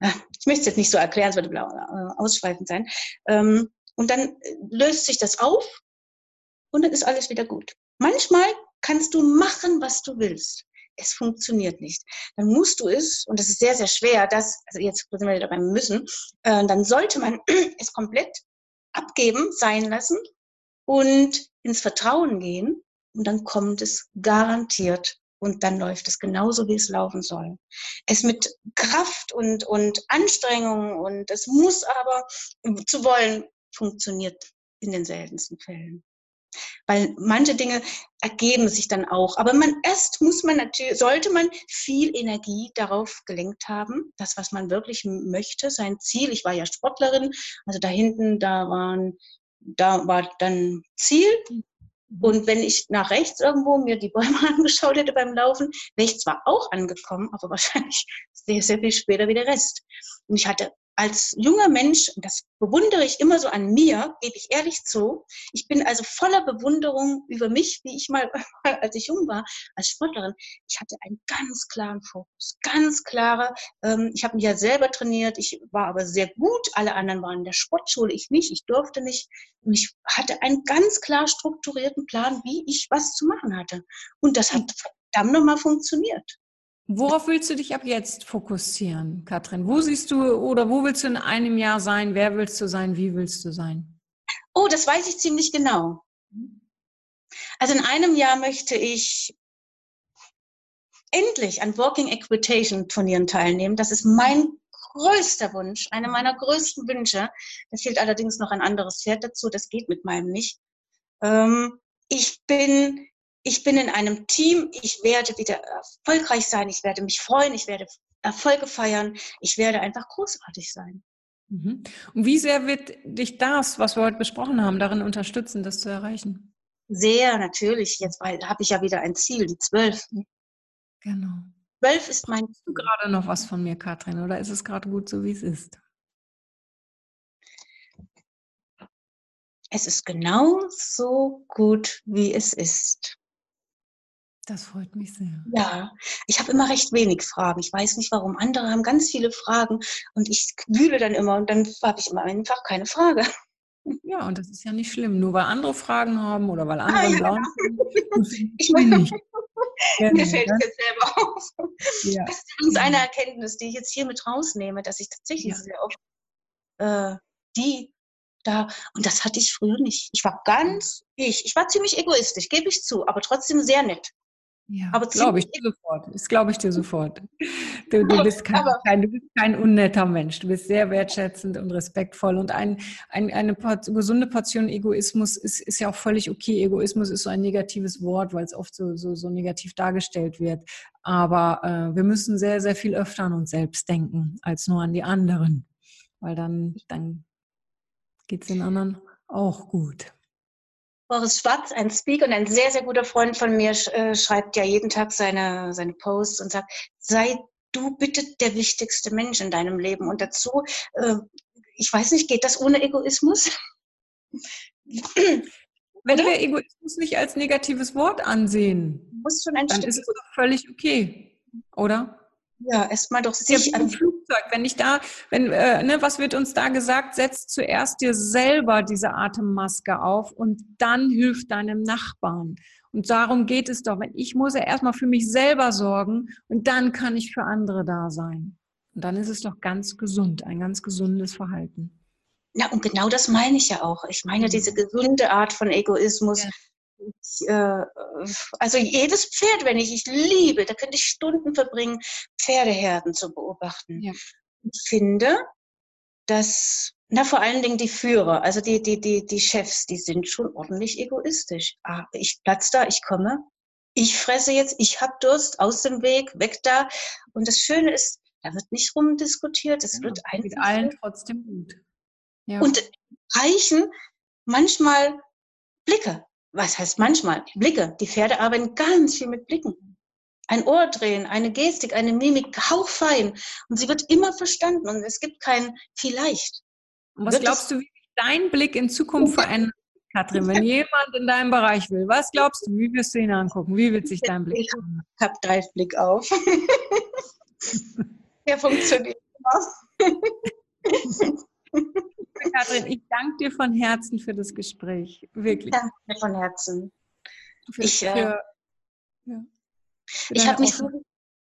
ich möchte es jetzt nicht so erklären, es würde blau, äh, ausschweifend sein. Ähm, und dann löst sich das auf und dann ist alles wieder gut. Manchmal kannst du machen, was du willst. es funktioniert nicht. Dann musst du es, und das ist sehr, sehr schwer, das, also jetzt sind wir dabei müssen, äh, dann sollte man [CLEARS THROAT] es komplett abgeben, sein lassen und ins Vertrauen gehen und dann kommt es garantiert und dann läuft es genauso, wie es laufen soll. Es mit Kraft und, und Anstrengung und es muss aber zu wollen funktioniert in den seltensten Fällen. Weil manche Dinge ergeben sich dann auch. Aber man erst muss man natürlich, sollte man viel Energie darauf gelenkt haben, das, was man wirklich möchte, sein Ziel. Ich war ja Sportlerin, also da hinten, da waren, da war dann Ziel. Mhm. Und wenn ich nach rechts irgendwo mir die Bäume [LAUGHS] angeschaut hätte beim Laufen, wäre ich zwar auch angekommen, aber wahrscheinlich sehr, sehr viel später wie der Rest. Und ich hatte als junger Mensch, das bewundere ich immer so an mir, gebe ich ehrlich zu, ich bin also voller Bewunderung über mich, wie ich [LAUGHS] mal, als ich jung war, als Sportlerin. Ich hatte einen ganz klaren Fokus, ganz klare. Ähm, ich habe mich ja selber trainiert, ich war aber sehr gut. Alle anderen waren in der Sportschule, ich nicht, ich durfte nicht. Und ich hatte einen ganz klar strukturierten Plan, wie ich was zu machen hatte. Und das hat verdammt nochmal funktioniert. Worauf willst du dich ab jetzt fokussieren, Katrin? Wo siehst du oder wo willst du in einem Jahr sein? Wer willst du sein? Wie willst du sein? Oh, das weiß ich ziemlich genau. Also in einem Jahr möchte ich endlich an Walking Equitation Turnieren teilnehmen. Das ist mein größter Wunsch, einer meiner größten Wünsche. Da fehlt allerdings noch ein anderes Pferd dazu. Das geht mit meinem nicht. Ähm, ich bin ich bin in einem Team, ich werde wieder erfolgreich sein, ich werde mich freuen, ich werde Erfolge feiern, ich werde einfach großartig sein. Mhm. Und wie sehr wird dich das, was wir heute besprochen haben, darin unterstützen, das zu erreichen? Sehr, natürlich. Jetzt habe ich ja wieder ein Ziel, die zwölf. Genau. Zwölf ist mein Ziel. du gerade noch was von mir, Katrin, oder ist es gerade gut so, wie es ist? Es ist genau so gut, wie es ist. Das freut mich sehr. Ja, ich habe immer recht wenig Fragen. Ich weiß nicht warum. Andere haben ganz viele Fragen und ich wühle dann immer und dann habe ich immer einfach keine Frage. Ja, und das ist ja nicht schlimm. Nur weil andere Fragen haben oder weil andere ah, ja. blauen [LAUGHS] Ich meine nicht. [LAUGHS] Mir genau, fällt es jetzt selber auf. Ja. Das ist eine Erkenntnis, die ich jetzt hier mit rausnehme, dass ich tatsächlich ja. sehr oft äh, die da, und das hatte ich früher nicht. Ich war ganz ich. Ich war ziemlich egoistisch, gebe ich zu, aber trotzdem sehr nett. Ja, aber glaube ich dir sofort. Das glaube ich dir sofort. [LAUGHS] Du, du, bist kein, kein, du bist kein unnetter Mensch. Du bist sehr wertschätzend und respektvoll. Und ein, ein, eine Port gesunde Portion Egoismus ist, ist ja auch völlig okay. Egoismus ist so ein negatives Wort, weil es oft so, so, so negativ dargestellt wird. Aber äh, wir müssen sehr, sehr viel öfter an uns selbst denken, als nur an die anderen. Weil dann, dann geht es den anderen auch gut. Boris Schwarz, ein Speaker und ein sehr, sehr guter Freund von mir, äh, schreibt ja jeden Tag seine, seine Posts und sagt, sei du bitte der wichtigste Mensch in deinem Leben. Und dazu, äh, ich weiß nicht, geht das ohne Egoismus? [CLEARS THROAT] Wenn wir Egoismus nicht als negatives Wort ansehen, dann ist es doch völlig okay, oder? Ja, erstmal doch sich an Flugzeug. Wenn ich da, wenn, äh, ne, was wird uns da gesagt? Setz zuerst dir selber diese Atemmaske auf und dann hilf deinem Nachbarn. Und darum geht es doch. Wenn ich muss ja erstmal für mich selber sorgen und dann kann ich für andere da sein. Und dann ist es doch ganz gesund, ein ganz gesundes Verhalten. Ja, und genau das meine ich ja auch. Ich meine diese gesunde Art von Egoismus. Ja. Ich, äh, also jedes Pferd, wenn ich, ich liebe, da könnte ich Stunden verbringen, Pferdeherden zu beobachten. Ja. Ich finde, dass, na vor allen Dingen die Führer, also die, die, die, die Chefs, die sind schon ordentlich egoistisch. Ah, ich platz da, ich komme, ich fresse jetzt, ich hab Durst, aus dem Weg, weg da. Und das Schöne ist, da wird nicht rumdiskutiert, es ja, wird einfach. Mit allen trotzdem gut. Ja. Und reichen manchmal Blicke was heißt manchmal? Blicke. Die Pferde arbeiten ganz viel mit Blicken. Ein Ohr drehen, eine Gestik, eine Mimik, hauchfein. Und sie wird immer verstanden und es gibt kein vielleicht. Und was wird glaubst du, wie dein Blick in Zukunft verändert, Katrin? Wenn [LAUGHS] jemand in deinem Bereich will, was glaubst du, wie wirst du ihn angucken? Wie wird sich dein Blick verändern? Ich habe deinen Blick auf. [LAUGHS] Der funktioniert immer. [LAUGHS] Katrin, ich danke dir von Herzen für das Gespräch. Wirklich. Danke dir von Herzen. Für, ich, äh, ja. Ich habe mich so,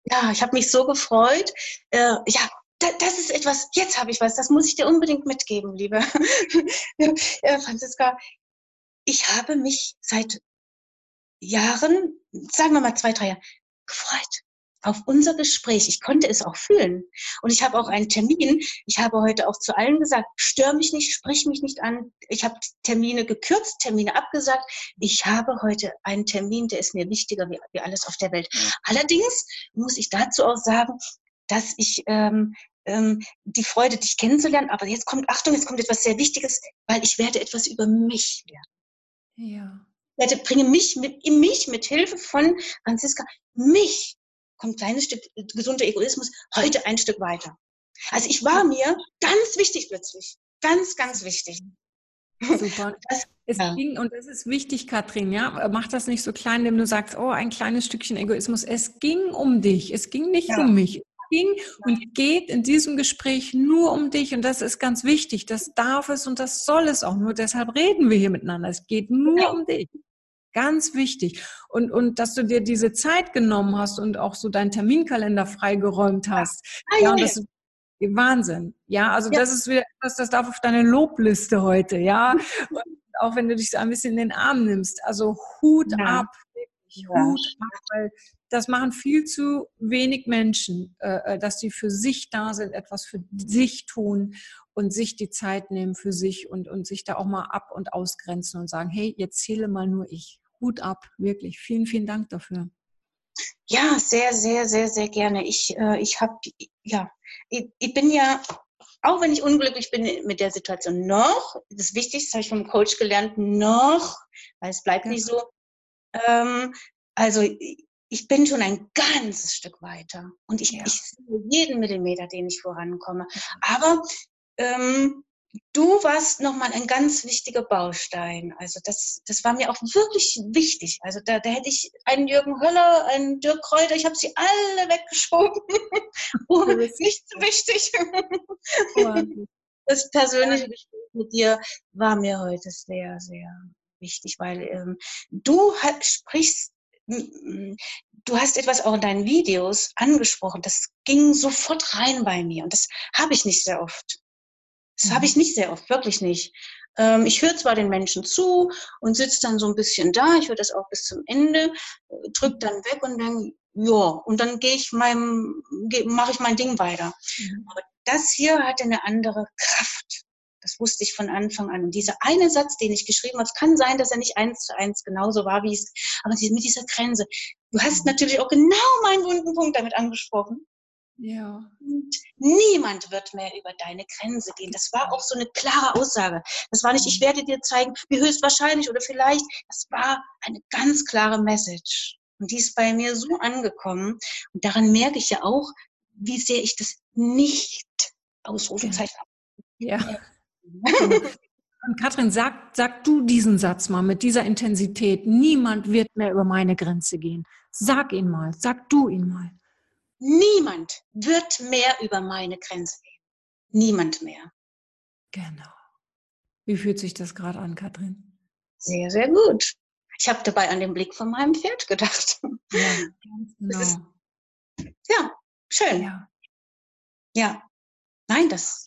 ja, ich habe mich so gefreut. Äh, ja, da, das ist etwas, jetzt habe ich was, das muss ich dir unbedingt mitgeben, liebe [LAUGHS] ja, Franziska. Ich habe mich seit Jahren, sagen wir mal zwei, drei Jahre, gefreut auf unser Gespräch. Ich konnte es auch fühlen. Und ich habe auch einen Termin. Ich habe heute auch zu allen gesagt, stör mich nicht, sprich mich nicht an. Ich habe Termine gekürzt, Termine abgesagt. Ich habe heute einen Termin, der ist mir wichtiger wie, wie alles auf der Welt. Allerdings muss ich dazu auch sagen, dass ich ähm, ähm, die Freude, dich kennenzulernen, aber jetzt kommt, Achtung, jetzt kommt etwas sehr Wichtiges, weil ich werde etwas über mich lernen. Ja. Ich werde, bringe mich mit, mich mit Hilfe von Franziska, mich kommt ein kleines Stück gesunder Egoismus heute ein Stück weiter. Also ich war mir ganz wichtig plötzlich. Ganz, ganz wichtig. Super. [LAUGHS] Das, es ja. ging, und das ist wichtig, Katrin, ja. Mach das nicht so klein, indem du sagst, oh, ein kleines Stückchen Egoismus. Es ging um dich. Es ging nicht ja. um mich. Es ging und geht in diesem Gespräch nur um dich. Und das ist ganz wichtig. Das darf es und das soll es auch. Nur deshalb reden wir hier miteinander. Es geht nur ja. um dich. Ganz wichtig. Und, und dass du dir diese Zeit genommen hast und auch so deinen Terminkalender freigeräumt hast. Ah, ja, ja, das ist Wahnsinn. Ja, also ja. das ist wieder etwas, das darf auf deine Lobliste heute, ja. [LAUGHS] Und auch wenn du dich so ein bisschen in den Arm nimmst. Also Hut ja. ab, wirklich Hut ab, weil das machen viel zu wenig Menschen, äh, äh, dass sie für sich da sind, etwas für sich tun und sich die Zeit nehmen für sich und, und sich da auch mal ab und ausgrenzen und sagen, hey, jetzt zähle mal nur ich. Hut ab, wirklich. Vielen, vielen Dank dafür. Ja, sehr, sehr, sehr, sehr gerne. Ich, äh, ich habe, ja, ich, ich, bin ja, auch wenn ich unglücklich bin mit der Situation, noch, das Wichtigste habe ich vom Coach gelernt, noch, weil es bleibt nicht so. Ähm, also ich bin schon ein ganzes Stück weiter und ich, ja. ich sehe jeden Millimeter, den ich vorankomme. Aber ähm, du warst nochmal ein ganz wichtiger Baustein. Also das, das war mir auch wirklich wichtig. Also da, da hätte ich einen Jürgen Höller, einen Dirk Kräuter, ich habe sie alle weggeschoben. [LAUGHS] oh, nicht so wichtig. [LAUGHS] das persönliche Gespräch mit dir war mir heute sehr, sehr wichtig, weil ähm, du sprichst du hast etwas auch in deinen Videos angesprochen, das ging sofort rein bei mir und das habe ich nicht sehr oft. Das habe ich mhm. nicht sehr oft, wirklich nicht. Ähm, ich höre zwar den Menschen zu und sitze dann so ein bisschen da, ich höre das auch bis zum Ende, äh, drück dann weg und dann, ja, und dann gehe ich meinem, mache ich mein Ding weiter. Mhm. Aber das hier hatte eine andere Kraft. Das wusste ich von Anfang an. Und dieser eine Satz, den ich geschrieben habe, es kann sein, dass er nicht eins zu eins genauso war, wie es, aber mit dieser Grenze. Du hast mhm. natürlich auch genau meinen wunden Punkt damit angesprochen. Ja. Und niemand wird mehr über deine Grenze gehen. Das war auch so eine klare Aussage. Das war nicht, ich werde dir zeigen, wie höchstwahrscheinlich oder vielleicht. Das war eine ganz klare Message. Und die ist bei mir so angekommen. Und daran merke ich ja auch, wie sehr ich das nicht Ausrufezeichen ja. ja. [LAUGHS] Und Katrin, sag, sag du diesen Satz mal mit dieser Intensität. Niemand wird mehr über meine Grenze gehen. Sag ihn mal, sag du ihn mal. Niemand wird mehr über meine Grenze gehen. Niemand mehr. Genau. Wie fühlt sich das gerade an, Katrin? Sehr, sehr gut. Ich habe dabei an den Blick von meinem Pferd gedacht. Ja, [LAUGHS] ganz genau. Ist, ja, schön. Ja. ja. Nein, das,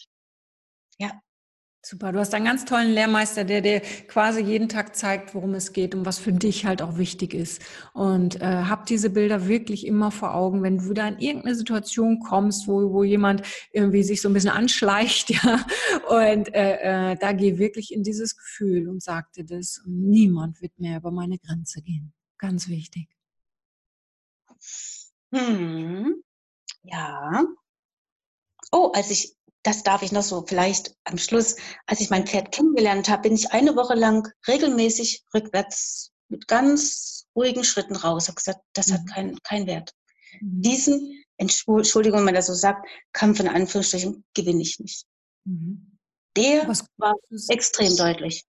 Super, du hast einen ganz tollen Lehrmeister, der dir quasi jeden Tag zeigt, worum es geht und was für dich halt auch wichtig ist. Und äh, hab diese Bilder wirklich immer vor Augen, wenn du da in irgendeine Situation kommst, wo, wo jemand irgendwie sich so ein bisschen anschleicht, [LAUGHS] ja, und äh, äh, da geh wirklich in dieses Gefühl und sag dir das. Niemand wird mehr über meine Grenze gehen. Ganz wichtig. Hm. Ja. Oh, als ich das darf ich noch so vielleicht am Schluss, als ich mein Pferd kennengelernt habe, bin ich eine Woche lang regelmäßig rückwärts mit ganz ruhigen Schritten raus. Habe gesagt, das hat mhm. keinen kein Wert. Mhm. Diesen, Entschuldigung, wenn man das so sagt, Kampf in Anführungsstrichen gewinne ich nicht. Mhm. Der Was war extrem deutlich.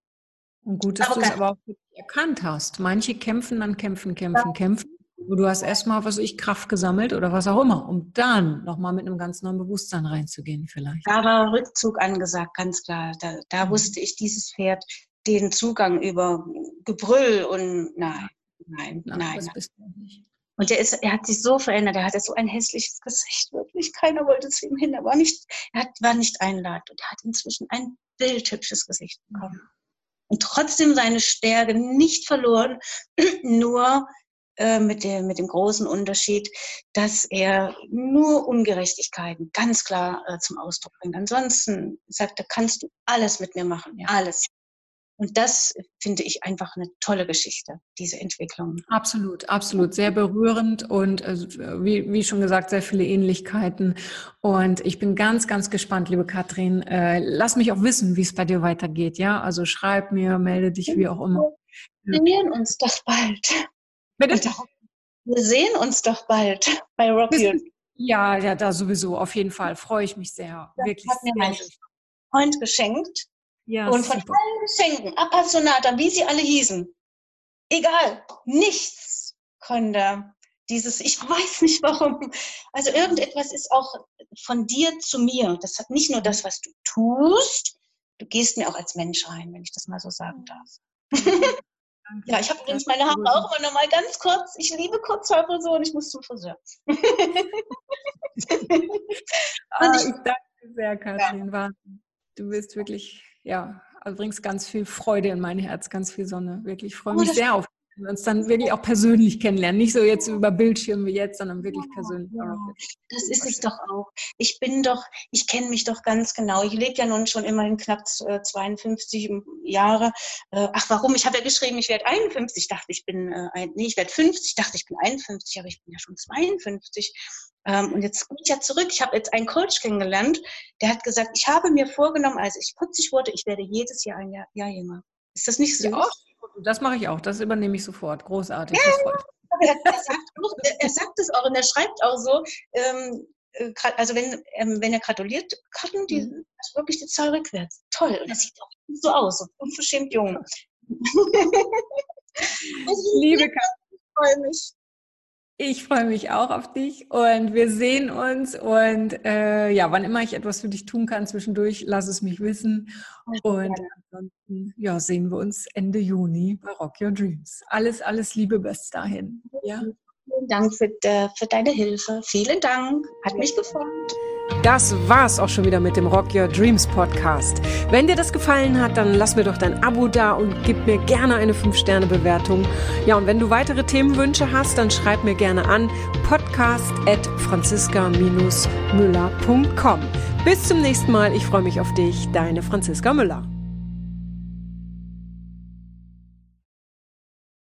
Und gut, dass du es aber auch erkannt hast. Manche kämpfen dann kämpfen, kämpfen, ja. kämpfen. Du hast erstmal, was ich, Kraft gesammelt oder was auch immer, um dann nochmal mit einem ganz neuen Bewusstsein reinzugehen vielleicht. Da war Rückzug angesagt, ganz klar. Da, da mhm. wusste ich, dieses Pferd den Zugang über Gebrüll und nein, nein, nein. nein, das bist du nicht. Und er, ist, er hat sich so verändert, er hatte so ein hässliches Gesicht, wirklich. Keiner wollte zu ihm hin, er war nicht, er hat, war nicht einladend und er hat inzwischen ein bildhübsches Gesicht bekommen. Und trotzdem seine Stärke nicht verloren, [CLEARS THROAT] nur äh, mit, dem, mit dem großen Unterschied, dass er nur Ungerechtigkeiten ganz klar äh, zum Ausdruck bringt. Ansonsten sagt er, kannst du alles mit mir machen, alles. Und das finde ich einfach eine tolle Geschichte, diese Entwicklung. Absolut, absolut. Sehr berührend und also, wie, wie schon gesagt, sehr viele Ähnlichkeiten. Und ich bin ganz, ganz gespannt, liebe Katrin. Äh, lass mich auch wissen, wie es bei dir weitergeht. Ja, also schreib mir, melde dich, wie auch immer. Wir sehen uns doch bald. Bitte? Wir sehen uns doch bald [LAUGHS] bei Rocky. Ja, ja, da sowieso, auf jeden Fall. Freue ich mich sehr. Das Wirklich hat mir mein Freund geschenkt. Ja, und von super. allen Geschenken, Appassionata, wie sie alle hießen, egal, nichts konnte dieses, ich weiß nicht [LAUGHS] warum. Also irgendetwas ist auch von dir zu mir. Das hat nicht nur das, was du tust, du gehst mir auch als Mensch rein, wenn ich das mal so sagen darf. [LAUGHS] ja, ich habe übrigens meine Haare auch immer noch mal ganz kurz. Ich liebe Kurzhaare so und ich muss zum Friseur. [LAUGHS] ah, ich, danke sehr, Katrin. Ja. Du bist wirklich ja, also bringst ganz viel Freude in mein Herz, ganz viel Sonne. Wirklich, ich freue oh, mich sehr auf uns dann wirklich auch persönlich kennenlernen. Nicht so jetzt über Bildschirm wie jetzt, sondern wirklich persönlich. Ja, das ist es doch auch. Ich bin doch, ich kenne mich doch ganz genau. Ich lebe ja nun schon immerhin knapp 52 äh, Jahre. Äh, ach, warum? Ich habe ja geschrieben, ich werde 51. Ich dachte, ich bin, äh, nee, ich werde 50. Ich dachte, ich bin 51, aber ich bin ja schon 52. Ähm, und jetzt komme ich ja zurück. Ich habe jetzt einen Coach kennengelernt, der hat gesagt, ich habe mir vorgenommen, als ich 40 wurde, ich werde jedes Jahr ein Jahr, Jahr jünger. Ist das nicht so? Ja, das mache ich auch. Das übernehme ich sofort. Großartig. Ja, er, er, sagt auch, er, sagt es auch und er schreibt auch so, ähm, äh, also wenn, ähm, wenn er gratuliert, Karten, die mhm. also wirklich die Zahl rückwärts. Toll. Und er sieht auch so aus, so unverschämt jung. [LAUGHS] Liebe Katrin, ich freue mich. Ich freue mich auch auf dich und wir sehen uns und äh, ja, wann immer ich etwas für dich tun kann zwischendurch, lass es mich wissen. Und ansonsten ja, sehen wir uns Ende Juni bei Rock Your Dreams. Alles, alles Liebe bis dahin. Ja. Vielen Dank für, de, für deine Hilfe. Vielen Dank. Hat mich gefreut. Das war's auch schon wieder mit dem Rock Your Dreams Podcast. Wenn dir das gefallen hat, dann lass mir doch dein Abo da und gib mir gerne eine 5-Sterne-Bewertung. Ja, und wenn du weitere Themenwünsche hast, dann schreib mir gerne an podcast at franziska-müller.com. Bis zum nächsten Mal. Ich freue mich auf dich. Deine Franziska Müller.